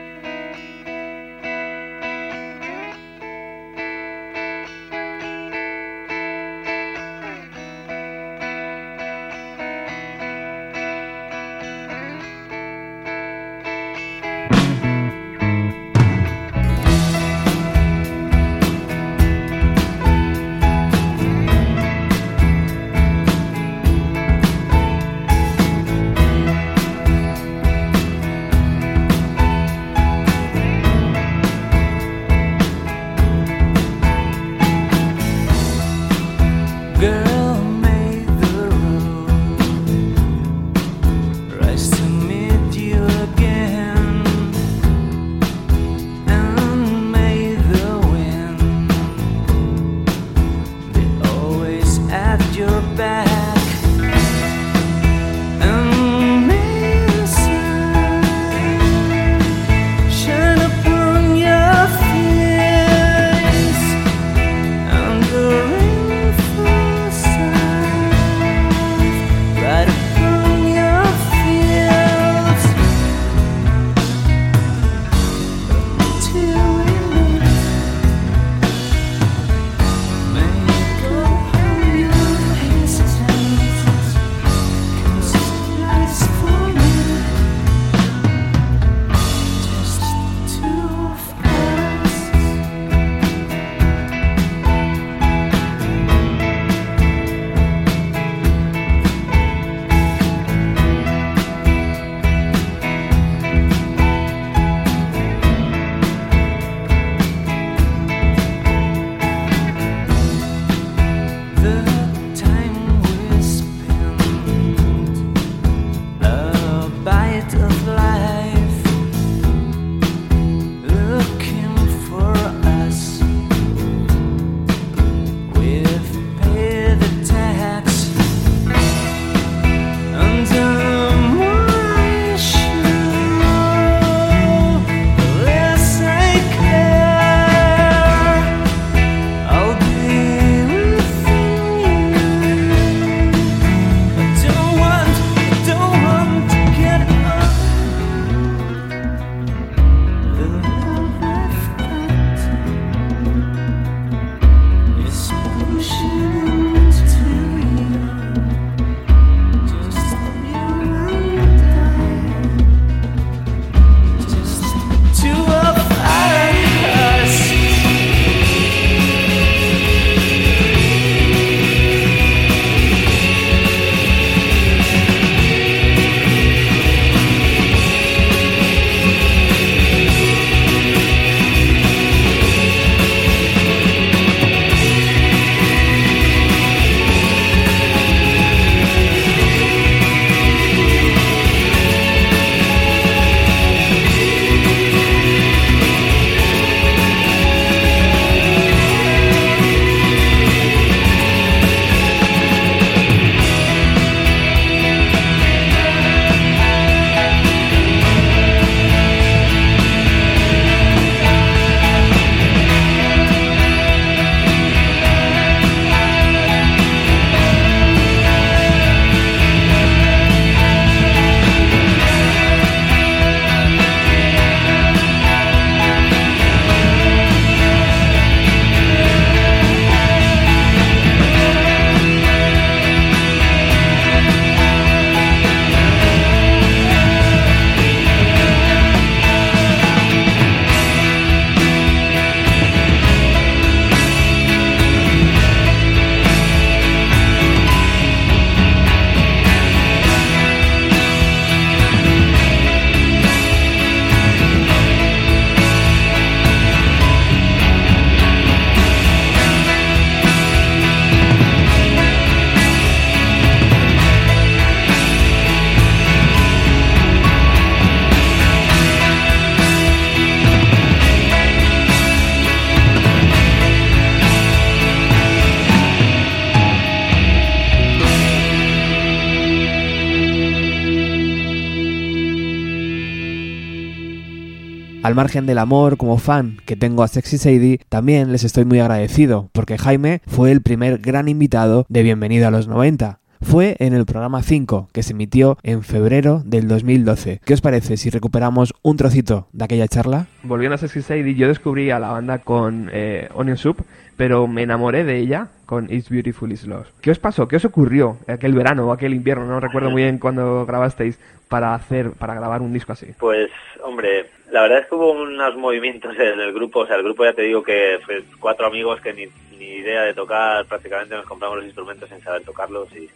Al margen del amor como fan que tengo a Sexy Sadie, también les estoy muy agradecido, porque Jaime fue el primer gran invitado de Bienvenido a los 90 fue en el programa 5 que se emitió en febrero del 2012. ¿Qué os parece si recuperamos un trocito de aquella charla? Volviendo a Sexy Sadie, yo descubrí a la banda con eh, Onion Soup, pero me enamoré de ella con It's Beautiful Is Lost. ¿Qué os pasó? ¿Qué os ocurrió aquel verano o aquel invierno? No recuerdo muy bien cuando grabasteis para hacer, para grabar un disco así. Pues, hombre, la verdad es que hubo unos movimientos en el grupo, o sea, el grupo ya te digo que fue cuatro amigos que ni, ni idea de tocar, prácticamente nos compramos los instrumentos sin saber tocarlos y,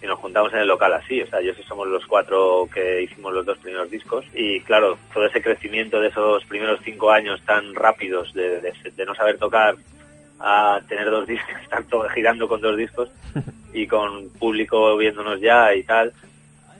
y, nos juntamos en el local así, o sea, yo sí somos los cuatro que hicimos los dos primeros discos y claro, todo ese crecimiento de esos primeros cinco años tan rápidos de, de, de no saber tocar a tener dos discos, tanto girando con dos discos y con público viéndonos ya y tal,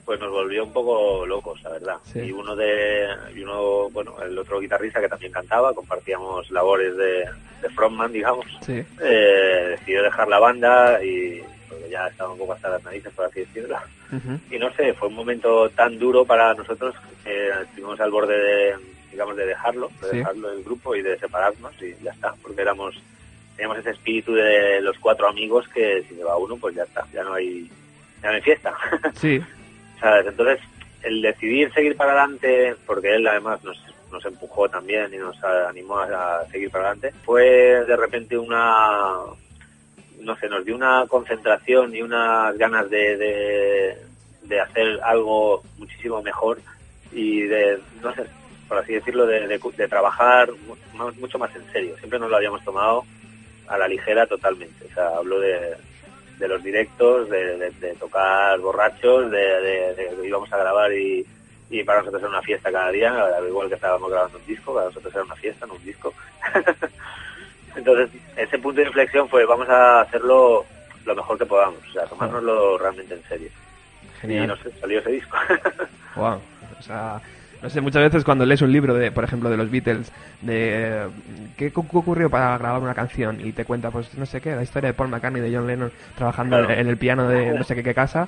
pues nos volvió un poco locos, la verdad. Sí. Y uno de, y uno, bueno, el otro guitarrista que también cantaba, compartíamos labores de, de frontman, digamos, sí. eh, decidió dejar la banda y porque ya estaba un poco hasta las narices, por así decirlo. Uh -huh. Y no sé, fue un momento tan duro para nosotros que estuvimos al borde de, digamos, de dejarlo, de Sí. dejarlo del grupo y de separarnos y ya está, porque éramos teníamos ese espíritu de los cuatro amigos que si se va uno, pues ya está, ya no hay, ya no hay fiesta. Sí, ¿Sabes? Entonces, el decidir seguir para adelante, porque él además nos, nos empujó también y nos animó a seguir para adelante, fue de repente una, no sé, nos dio una concentración y unas ganas de, de, de hacer algo muchísimo mejor y de, no sé, por así decirlo, de, de, de trabajar mu- mucho más en serio. Siempre nos lo habíamos tomado a la ligera totalmente. O sea, hablo de, de los directos, de, de- de tocar borrachos, de, íbamos a grabar y, y para nosotros era una fiesta cada día, al igual que estábamos grabando un disco, para nosotros era una fiesta, no un disco. Entonces, ese punto de inflexión fue, vamos a hacerlo lo mejor que podamos, o sea, tomárnoslo realmente en serio. Y genial. no sé, salió ese disco. Wow. O sea, no sé, muchas veces cuando lees un libro, de, por ejemplo, de los Beatles, de qué cu- ocurrió para grabar una canción y te cuenta, pues no sé qué, la historia de Paul McCartney y de John Lennon trabajando Claro. en el piano de no sé qué, qué casa,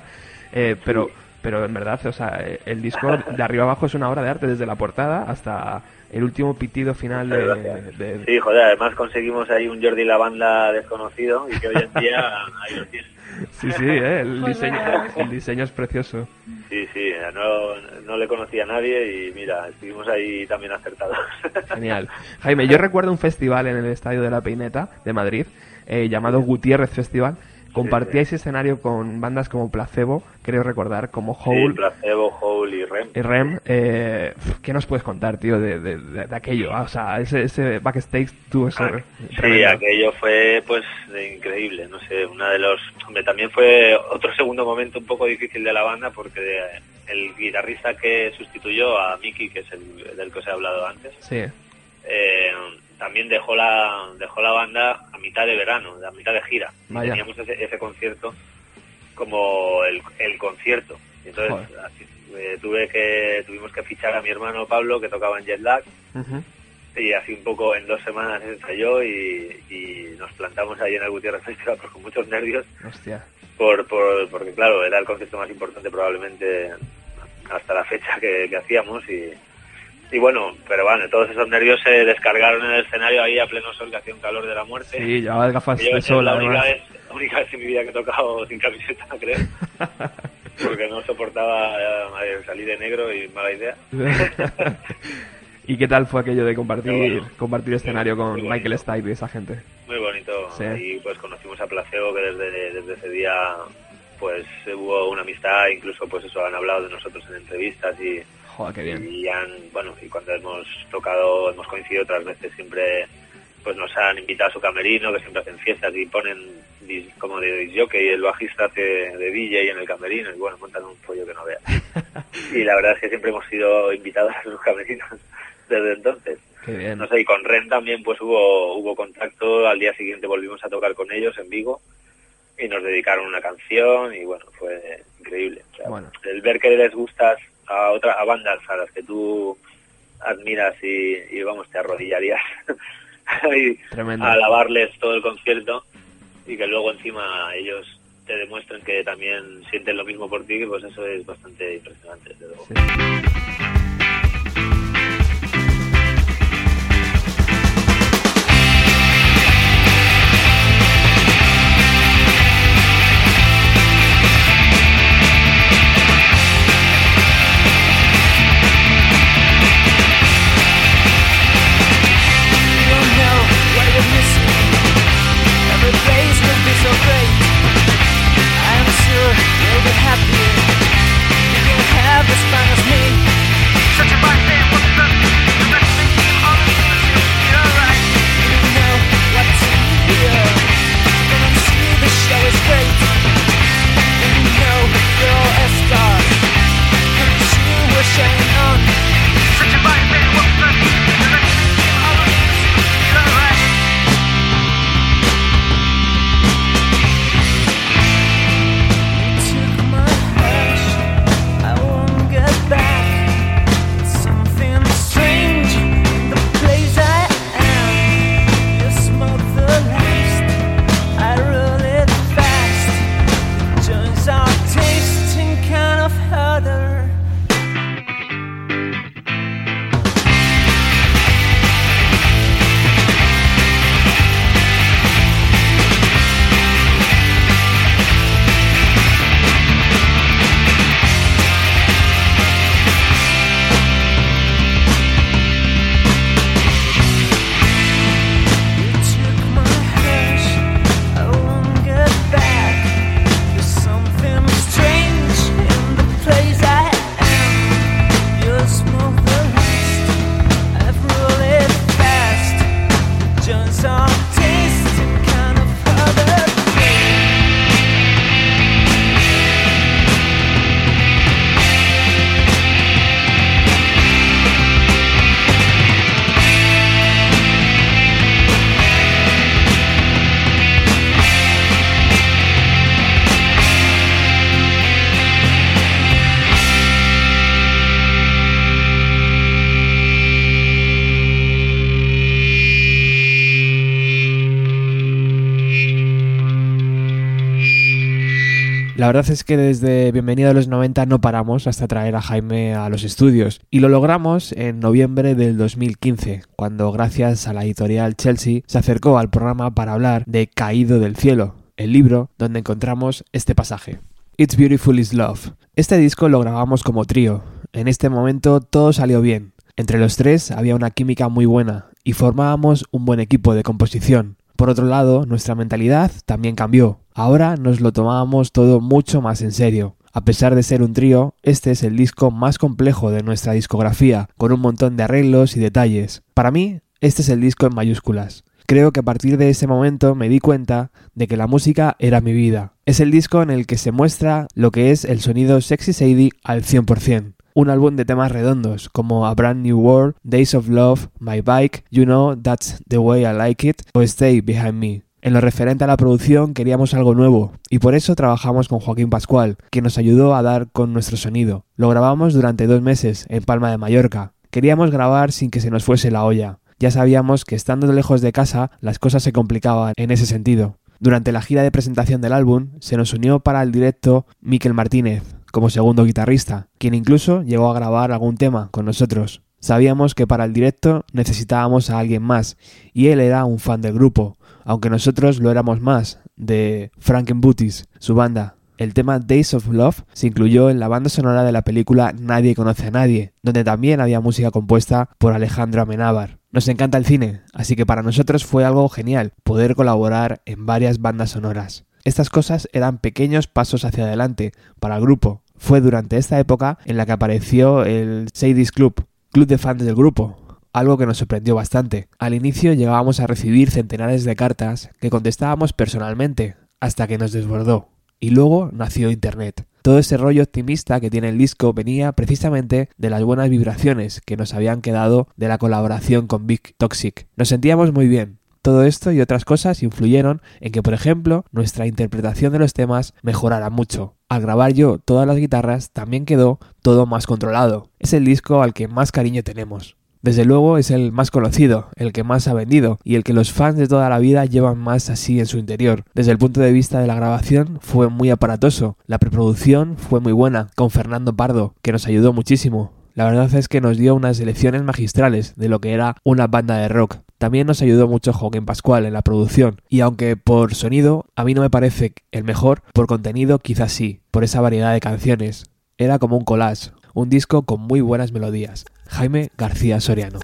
eh, pero pero en verdad, o sea, el disco de arriba abajo es una obra de arte desde la portada hasta el último pitido final de, de- Sí, joder, además conseguimos ahí un Jordi Lavanda desconocido y que hoy en día ahí lo tienes. Sí, sí, eh, el, diseño, el diseño es precioso. Sí, sí, no, no le conocía a nadie y mira, estuvimos ahí también acertados. Genial. Jaime, yo recuerdo un festival en el Estadio de la Peineta de Madrid eh, llamado Gutiérrez Festival. Compartíais escenario con bandas como Placebo, creo recordar, como Sí, Hole Placebo, Hole y Rem. y Rem. Eh, ¿Qué nos puedes contar, tío, de, de- de- de aquello? Ah, o sea, ese, ese backstage tuvo eso. Sí, aquello fue pues increíble, no sé, una de los... Hombre, también fue otro segundo momento un poco difícil de la banda porque de- el guitarrista que sustituyó a Miki, que es el del que os he hablado antes, Sí, eh, también dejó la dejó la banda a mitad de verano, a mitad de gira. Vaya. Teníamos ese, ese concierto como el, el concierto. Entonces así, eh, tuve que tuvimos que fichar a mi hermano Pablo que tocaba en Jet Lag Ujú. y así un poco en dos semanas ensayó y, y nos plantamos ahí en el Gutiérrez Festival con muchos nervios hostia. por, por, porque claro era el concierto más importante probablemente hasta la fecha que, que hacíamos y, y bueno pero bueno todos esos nervios se descargaron en el escenario ahí a pleno sol que hacía un calor de la muerte Sí, llevaba gafas de sol, la única, vez, la única vez en mi vida que he tocado sin camiseta creo porque no soportaba eh, salir de negro y mala idea ¿Y qué tal fue aquello de compartir, bueno, compartir escenario con muy. Michael Stipe y esa gente? Muy bonito. Sí. Y pues conocimos a Placebo que desde, desde ese día pues hubo una amistad, incluso pues eso han hablado de nosotros en entrevistas y, Joder, qué bien. y han, bueno, y cuando hemos tocado, hemos coincidido otras veces siempre pues nos han invitado a su camerino, que siempre hacen fiestas y ponen como de jockey el bajista hace de DJ en el camerino y bueno, montan un pollo que no veas. y la verdad es que siempre hemos sido invitados a sus camerinos desde entonces. Bien. No sé, y con Ren también pues hubo, hubo contacto, al día siguiente volvimos a tocar con ellos en Vigo y nos dedicaron una canción y bueno, fue increíble. O sea, Bueno. El ver que les gustas a otras a bandas a las que tú admiras y, y vamos, te arrodillarías a alabarles todo el concierto y que luego encima ellos te demuestren que también sienten lo mismo por ti, pues eso es bastante impresionante, desde luego. Sí. La verdad es que desde Bienvenido a los 90 no paramos hasta traer a Jaime a los estudios y lo logramos en noviembre del 2015, cuando gracias a la editorial Chelsea se acercó al programa para hablar de Caído del Cielo, el libro donde encontramos este pasaje. It's Beautiful is Love. Este disco lo grabamos como trío. En este momento todo salió bien. Entre los tres había una química muy buena y formábamos un buen equipo de composición. Por otro lado, nuestra mentalidad también cambió. Ahora nos lo tomábamos todo mucho más en serio. A pesar de ser un trío, este es el disco más complejo de nuestra discografía, con un montón de arreglos y detalles. Para mí, este es el disco en mayúsculas. Creo que a partir de ese momento me di cuenta de que la música era mi vida. Es el disco en el que se muestra lo que es el sonido Sexy Sadie al 100% un álbum de temas redondos como A Brand New World, Days of Love, My Bike, You Know That's the Way I Like It o Stay Behind Me. En lo referente a la producción queríamos algo nuevo y por eso trabajamos con Joaquín Pascual, que nos ayudó a dar con nuestro sonido. Lo grabamos durante dos meses en Palma de Mallorca. Queríamos grabar sin que se nos fuese la olla. Ya sabíamos que estando lejos de casa las cosas se complicaban en ese sentido. Durante la gira de presentación del álbum se nos unió para el directo Miquel Martínez, como segundo guitarrista, quien incluso llegó a grabar algún tema con nosotros. Sabíamos que para el directo necesitábamos a alguien más, y él era un fan del grupo, aunque nosotros lo éramos más, de Frankenbooties, su banda. El tema Days of Love se incluyó en la banda sonora de la película Nadie conoce a nadie, donde también había música compuesta por Alejandro Amenábar. Nos encanta el cine, así que para nosotros fue algo genial poder colaborar en varias bandas sonoras. Estas cosas eran pequeños pasos hacia adelante para el grupo, fue durante esta época en la que apareció el Sadie's Club, club de fans del grupo, algo que nos sorprendió bastante. Al inicio llegábamos a recibir centenares de cartas que contestábamos personalmente, hasta que nos desbordó. Y luego nació Internet. Todo ese rollo optimista que tiene el disco venía precisamente de las buenas vibraciones que nos habían quedado de la colaboración con Big Toxic. Nos sentíamos muy bien, todo esto y otras cosas influyeron en que, por ejemplo, nuestra interpretación de los temas mejorara mucho. Al grabar yo todas las guitarras también quedó todo más controlado. Es el disco al que más cariño tenemos. Desde luego es el más conocido, el que más ha vendido y el que los fans de toda la vida llevan más así en su interior. Desde el punto de vista de la grabación fue muy aparatoso, la preproducción fue muy buena, con Fernando Pardo, que nos ayudó muchísimo. La verdad es que nos dio unas lecciones magistrales de lo que era una banda de rock. También nos ayudó mucho Joaquín Pascual en la producción, y aunque por sonido a mí no me parece el mejor, por contenido quizás sí, por esa variedad de canciones. Era como un collage, un disco con muy buenas melodías. Jaime García Soriano.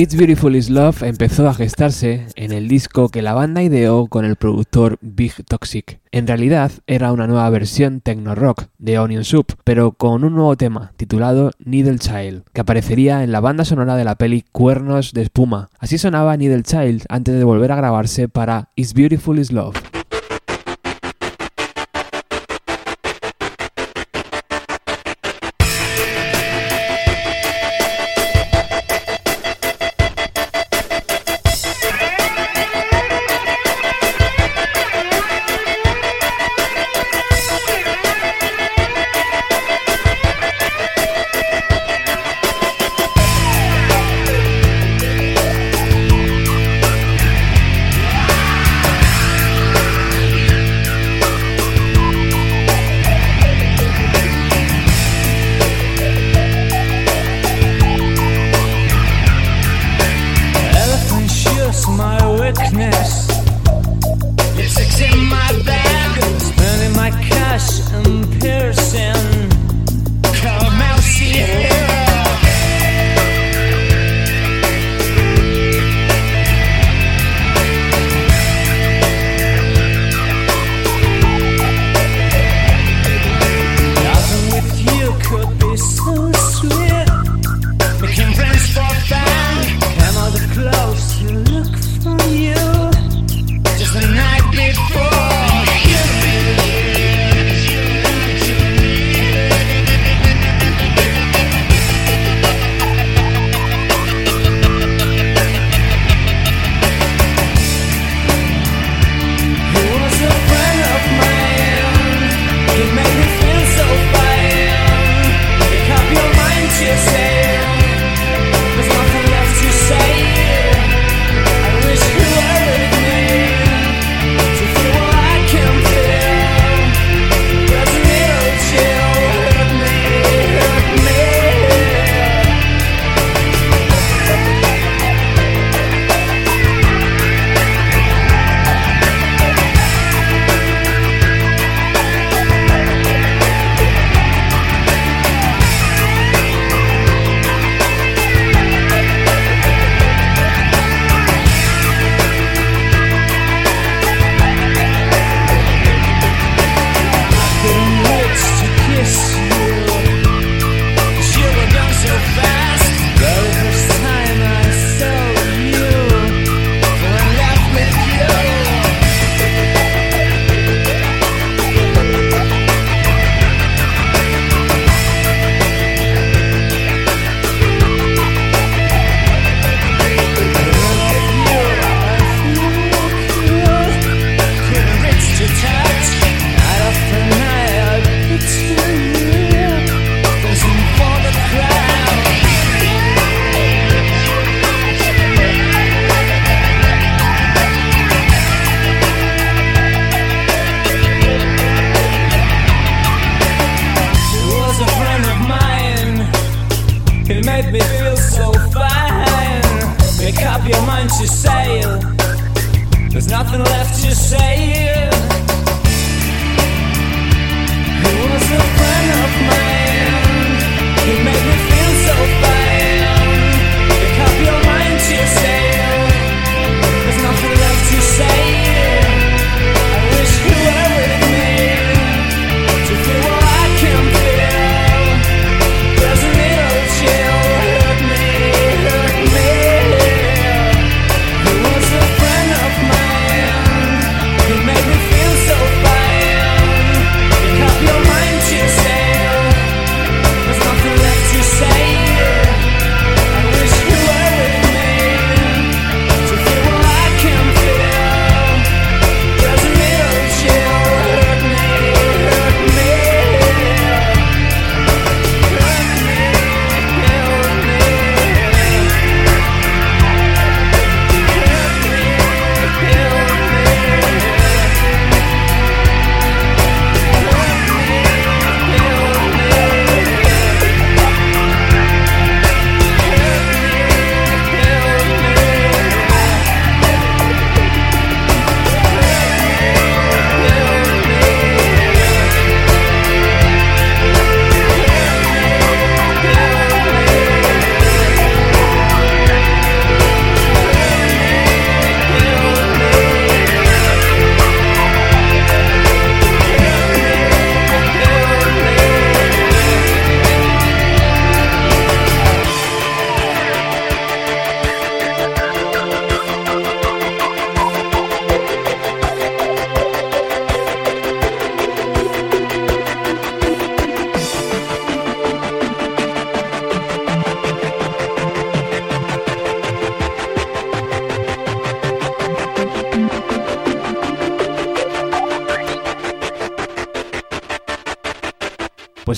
It's Beautiful Is Love empezó a gestarse en el disco que la banda ideó con el productor Big Toxic. En realidad era una nueva versión techno rock de Onion Soup, pero con un nuevo tema titulado Needle Child, que aparecería en la banda sonora de la peli Cuernos de Espuma. Así sonaba Needle Child antes de volver a grabarse para It's Beautiful Is Love.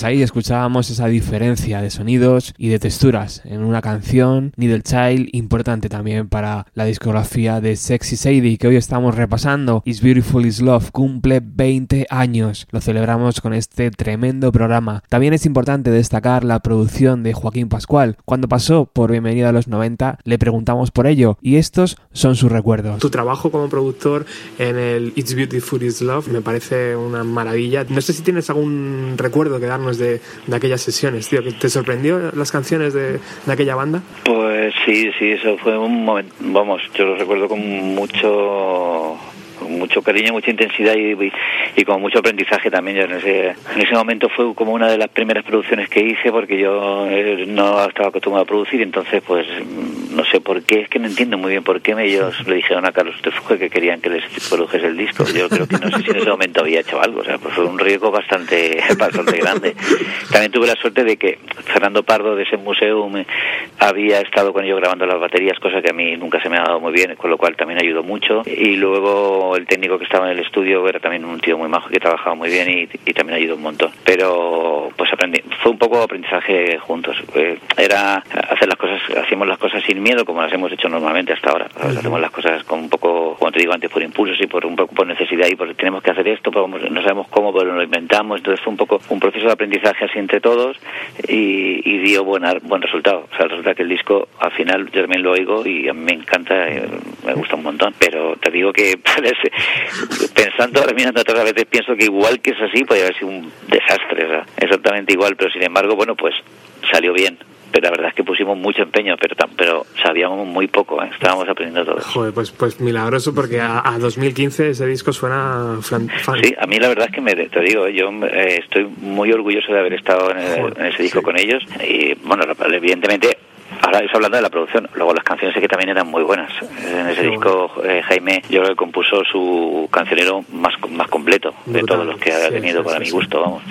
Pues ahí escuchábamos esa diferencia de sonidos y de texturas en una canción, Needle Child, importante también para la discografía de Sexy Sadie que hoy estamos repasando. Is Beautiful Is Love cumple 20 años. Lo celebramos con este tremendo programa. También es importante destacar la producción de Joaquín Pascual. Cuando pasó por Bienvenido a los 90 le preguntamos por ello y estos son sus recuerdos. Tu trabajo como productor en el It's Beautiful Is Love me parece una maravilla. No sé si tienes algún recuerdo que darnos de, de aquellas sesiones, tío. ¿Te sorprendió las canciones de, de aquella banda? Pues sí, sí, eso fue un momento, vamos, yo lo recuerdo con mucho mucho cariño, mucha intensidad y, y, con mucho aprendizaje también. Yo en ese, en ese momento fue como una de las primeras producciones que hice porque yo eh, no estaba acostumbrado a producir, entonces pues mm, no sé por qué, es que no entiendo muy bien por qué ellos le dijeron a Carlos Tefuje que querían que les produjese el disco. Yo creo que no sé si en ese momento había hecho algo, o sea, pues fue un riesgo bastante, bastante grande. También tuve la suerte de que Fernando Pardo de ese museo me había estado con ellos grabando las baterías, cosa que a mí nunca se me ha dado muy bien, con lo cual también ayudó mucho. Y luego el técnico que estaba en el estudio era también un tío muy majo que trabajaba muy bien y, también ayudó un montón. Pero pues aprendí, fue un poco aprendizaje juntos. Eh, era hacer las cosas, hacíamos las cosas sin miedo como las hemos hecho normalmente hasta ahora. Hacemos las cosas con un poco, como te digo antes, por impulsos y por un poco por necesidad y porque tenemos que hacer esto, pero no sabemos cómo, pero lo inventamos. Entonces fue un poco un proceso de aprendizaje así entre todos y, y dio buen, buen resultado. O sea, resulta que el disco al final yo también lo oigo y a mí me encanta, eh, me gusta un montón. Pero te digo que pensando ahora mirando otras veces pienso que igual que es así podría haber sido un desastre, exactamente igual, pero sin embargo, bueno, pues salió bien. Pero la verdad es que pusimos mucho empeño, pero pero sabíamos muy poco, ¿eh? estábamos aprendiendo todo. Joder, pues, pues milagroso porque a, 2015 ese disco suena fan, Sí, a mí la verdad es que me, te digo, yo eh, estoy muy orgulloso de haber estado en, ese disco con ellos. Y bueno, evidentemente Hablando de la producción. Luego las canciones que también eran muy buenas. En ese disco eh, Jaime yo creo que compuso su cancionero más más completo de todos los que ha tenido para mi gusto, vamos.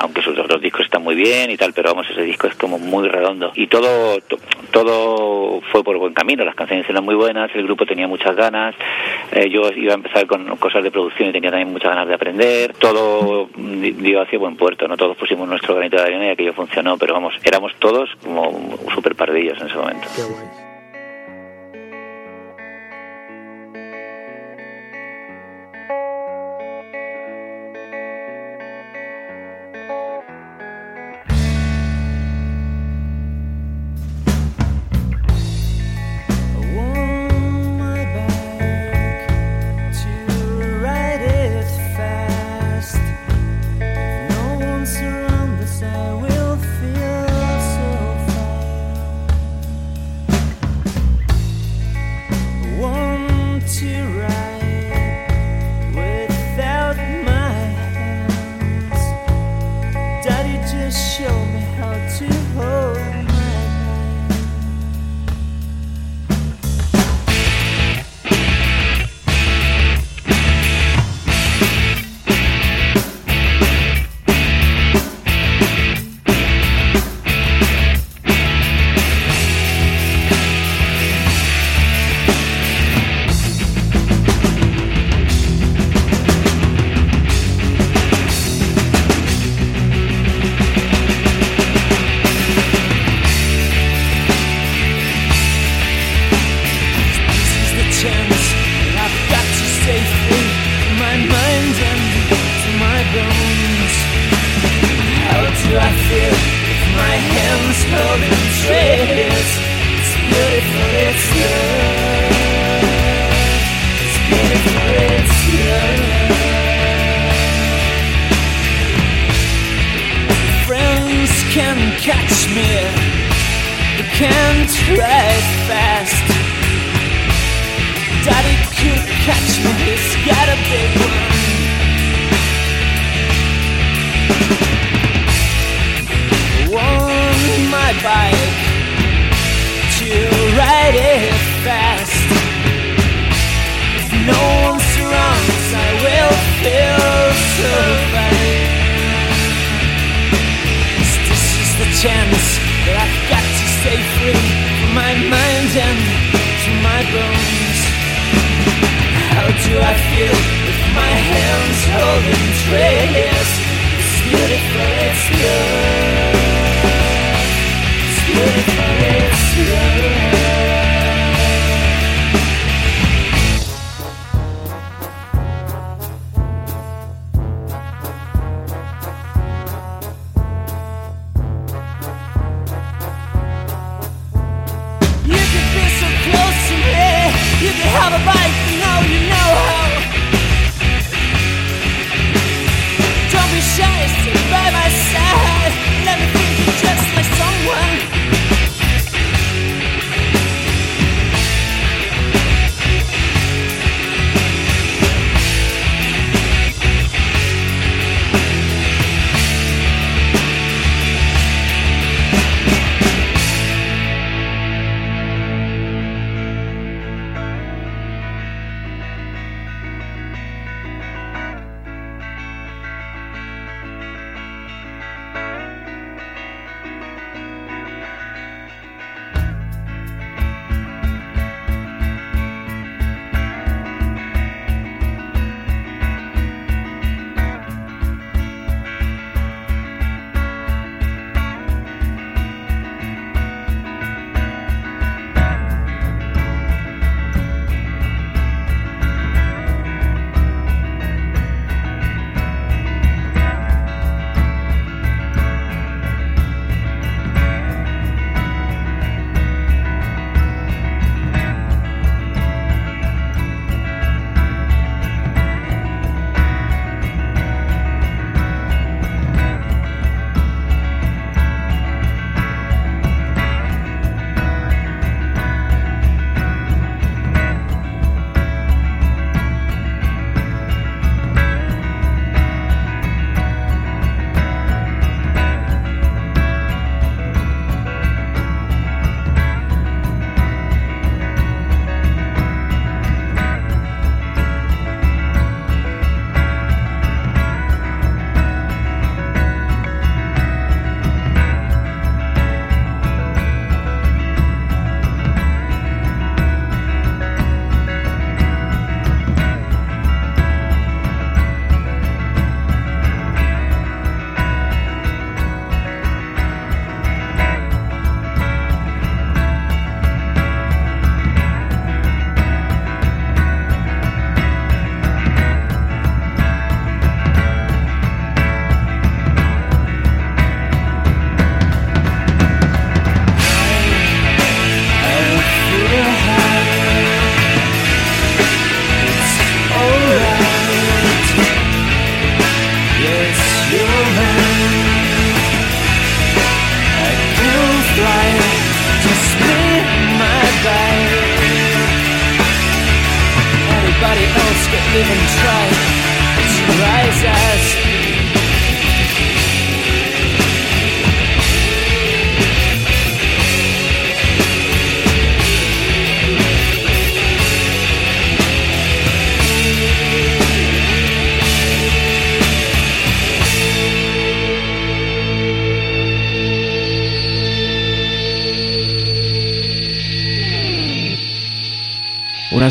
aunque sus otros discos están muy bien y tal, pero vamos, ese disco es como muy redondo. Y todo todo fue por buen camino. Las canciones eran muy buenas, el grupo tenía muchas ganas. Eh, yo iba a empezar con cosas de producción y tenía también muchas ganas de aprender. Todo dio hacia buen puerto, no todos pusimos nuestro granito de arena y aquello funcionó, pero vamos, éramos todos como súper pardillos en ese momento.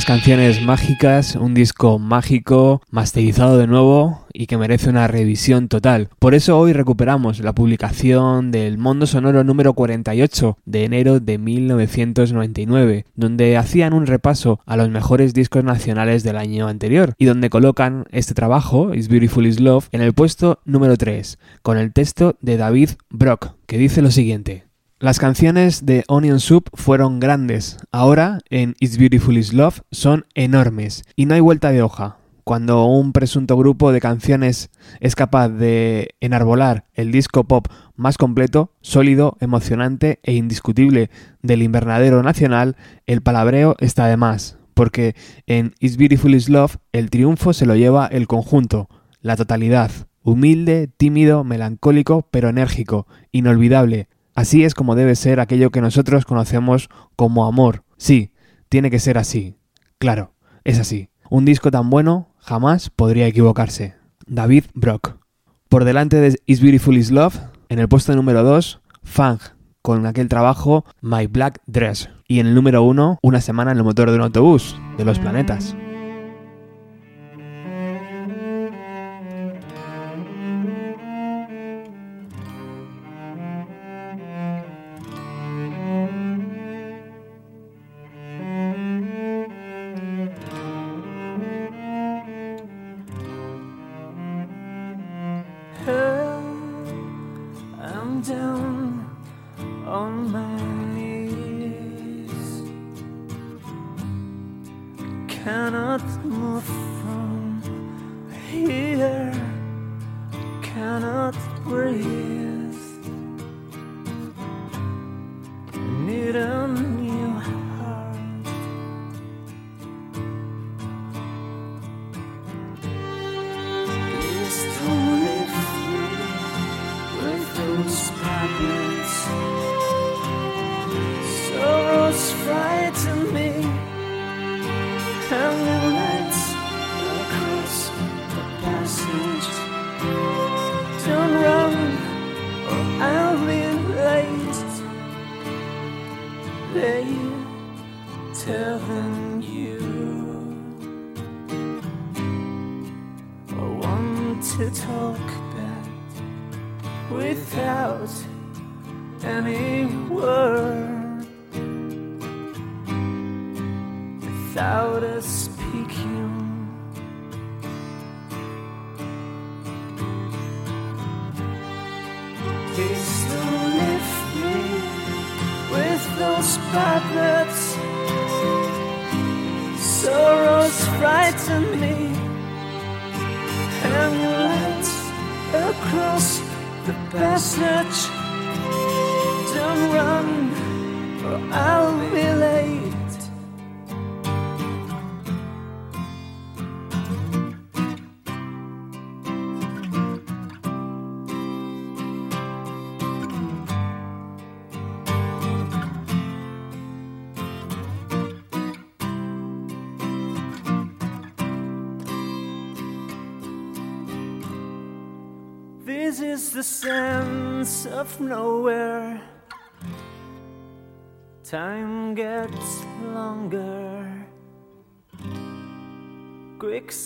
Canciones mágicas, un disco mágico, masterizado de nuevo y que merece una revisión total. Por eso hoy recuperamos la publicación del Mundo Sonoro número 48 de enero de 1999, donde hacían un repaso a los mejores discos nacionales del año anterior y donde colocan este trabajo, Is Beautiful Is Love, en el puesto número 3, con el texto de David Brock, que dice lo siguiente. Las canciones de Onion Soup fueron grandes, ahora en It's Beautiful Is Love son enormes. Y no hay vuelta de hoja. Cuando un presunto grupo de canciones es capaz de enarbolar el disco pop más completo, sólido, emocionante e indiscutible del invernadero nacional, el palabreo está de más, porque en It's Beautiful Is Love el triunfo se lo lleva el conjunto, la totalidad, humilde, tímido, melancólico, pero enérgico, inolvidable, Así es como debe ser aquello que nosotros conocemos como amor. Sí, tiene que ser así. Claro, es así. Un disco tan bueno jamás podría equivocarse. David Brock. Por delante de Is Beautiful Is Love, en el puesto número 2, Fang, con aquel trabajo My Black Dress. Y en el número 1, Una semana en el motor de un autobús, de los planetas.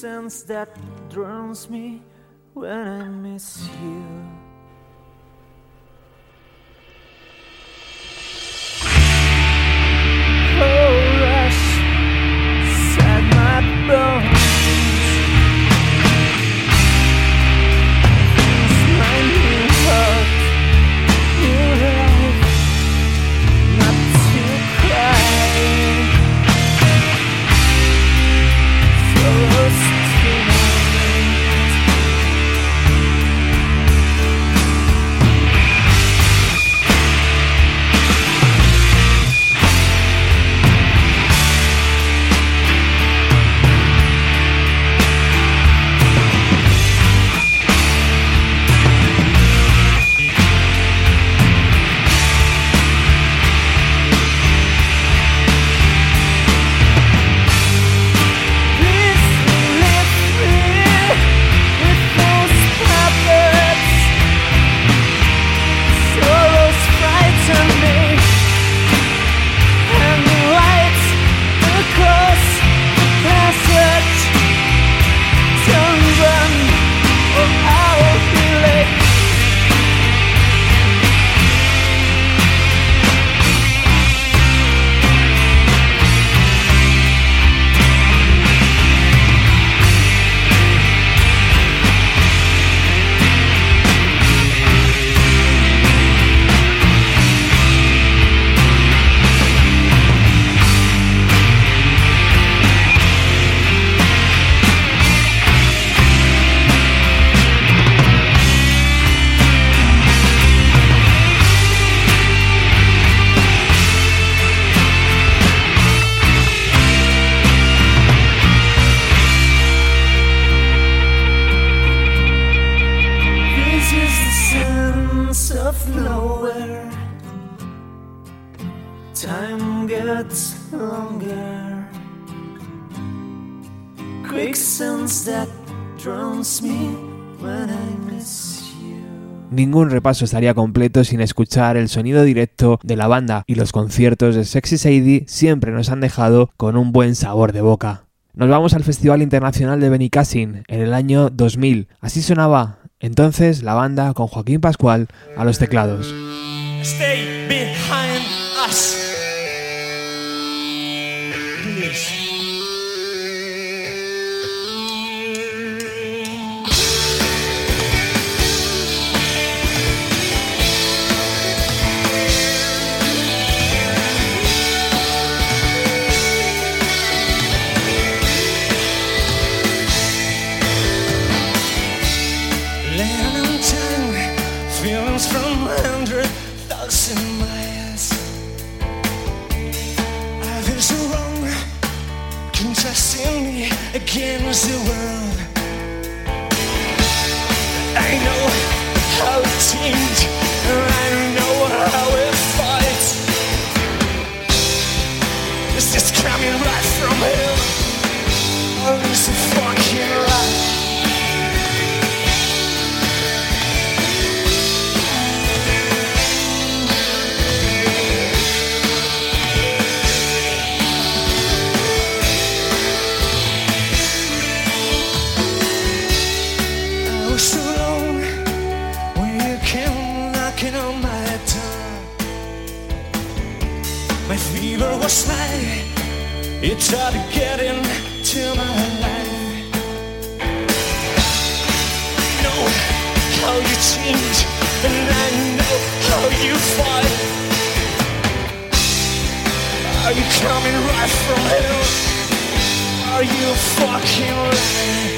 Quicksands that drowns me when I miss you. Oh, rush, sad my bones. Ningún repaso estaría completo sin escuchar el sonido directo de la banda y los conciertos de Sexy Sadie siempre nos han dejado con un buen sabor de boca. Nos vamos al Festival Internacional de Benicassin en el año 2000. Así sonaba entonces la banda con Joaquín Pascual a los teclados. Stay behind us. Against the world. I know how it seems, I know how it fights. This is coming right from hell. Oh, this is fucking right. Fever was high, it tried to get into my life. I know how you change, and I know how you fight. Are you coming right from hell? Are you fucking right?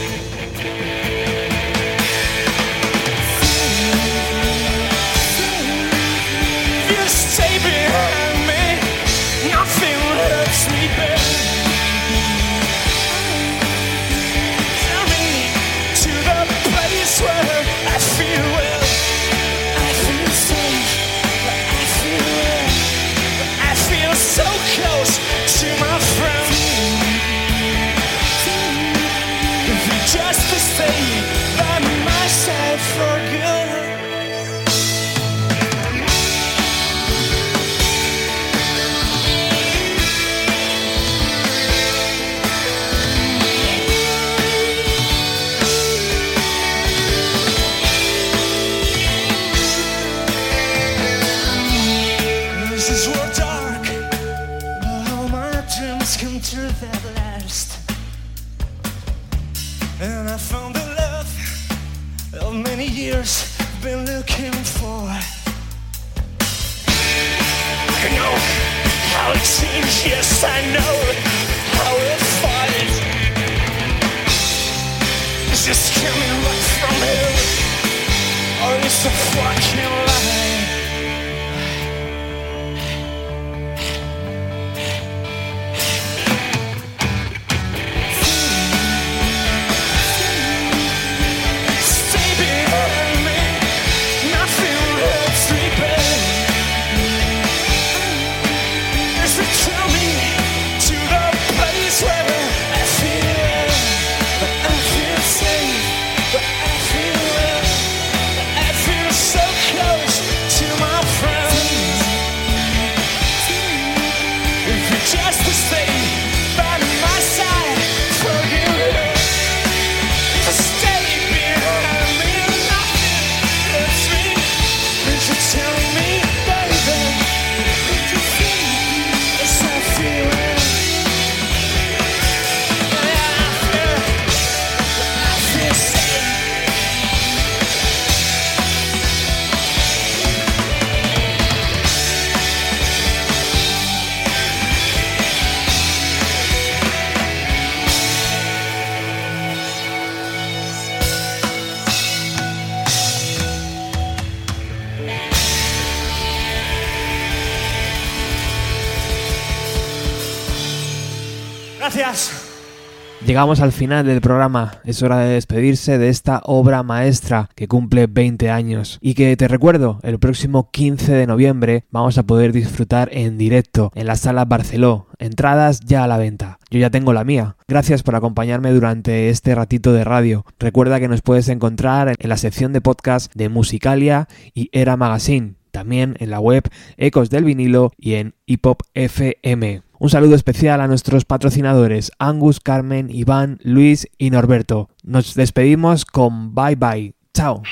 Llegamos al final del programa, es hora de despedirse de esta obra maestra que cumple 20 años y que te recuerdo, el próximo 15 de noviembre vamos a poder disfrutar en directo en la sala Barceló, entradas ya a la venta. Yo ya tengo la mía. Gracias por acompañarme durante este ratito de radio. Recuerda que nos puedes encontrar en la sección de podcast de Musicalia y Era Magazine, también en la web Ecos del Vinilo y en Hip Hop FM. Un saludo especial a nuestros patrocinadores Angus, Carmen, Iván, Luis y Norberto. Nos despedimos con bye bye. Chao.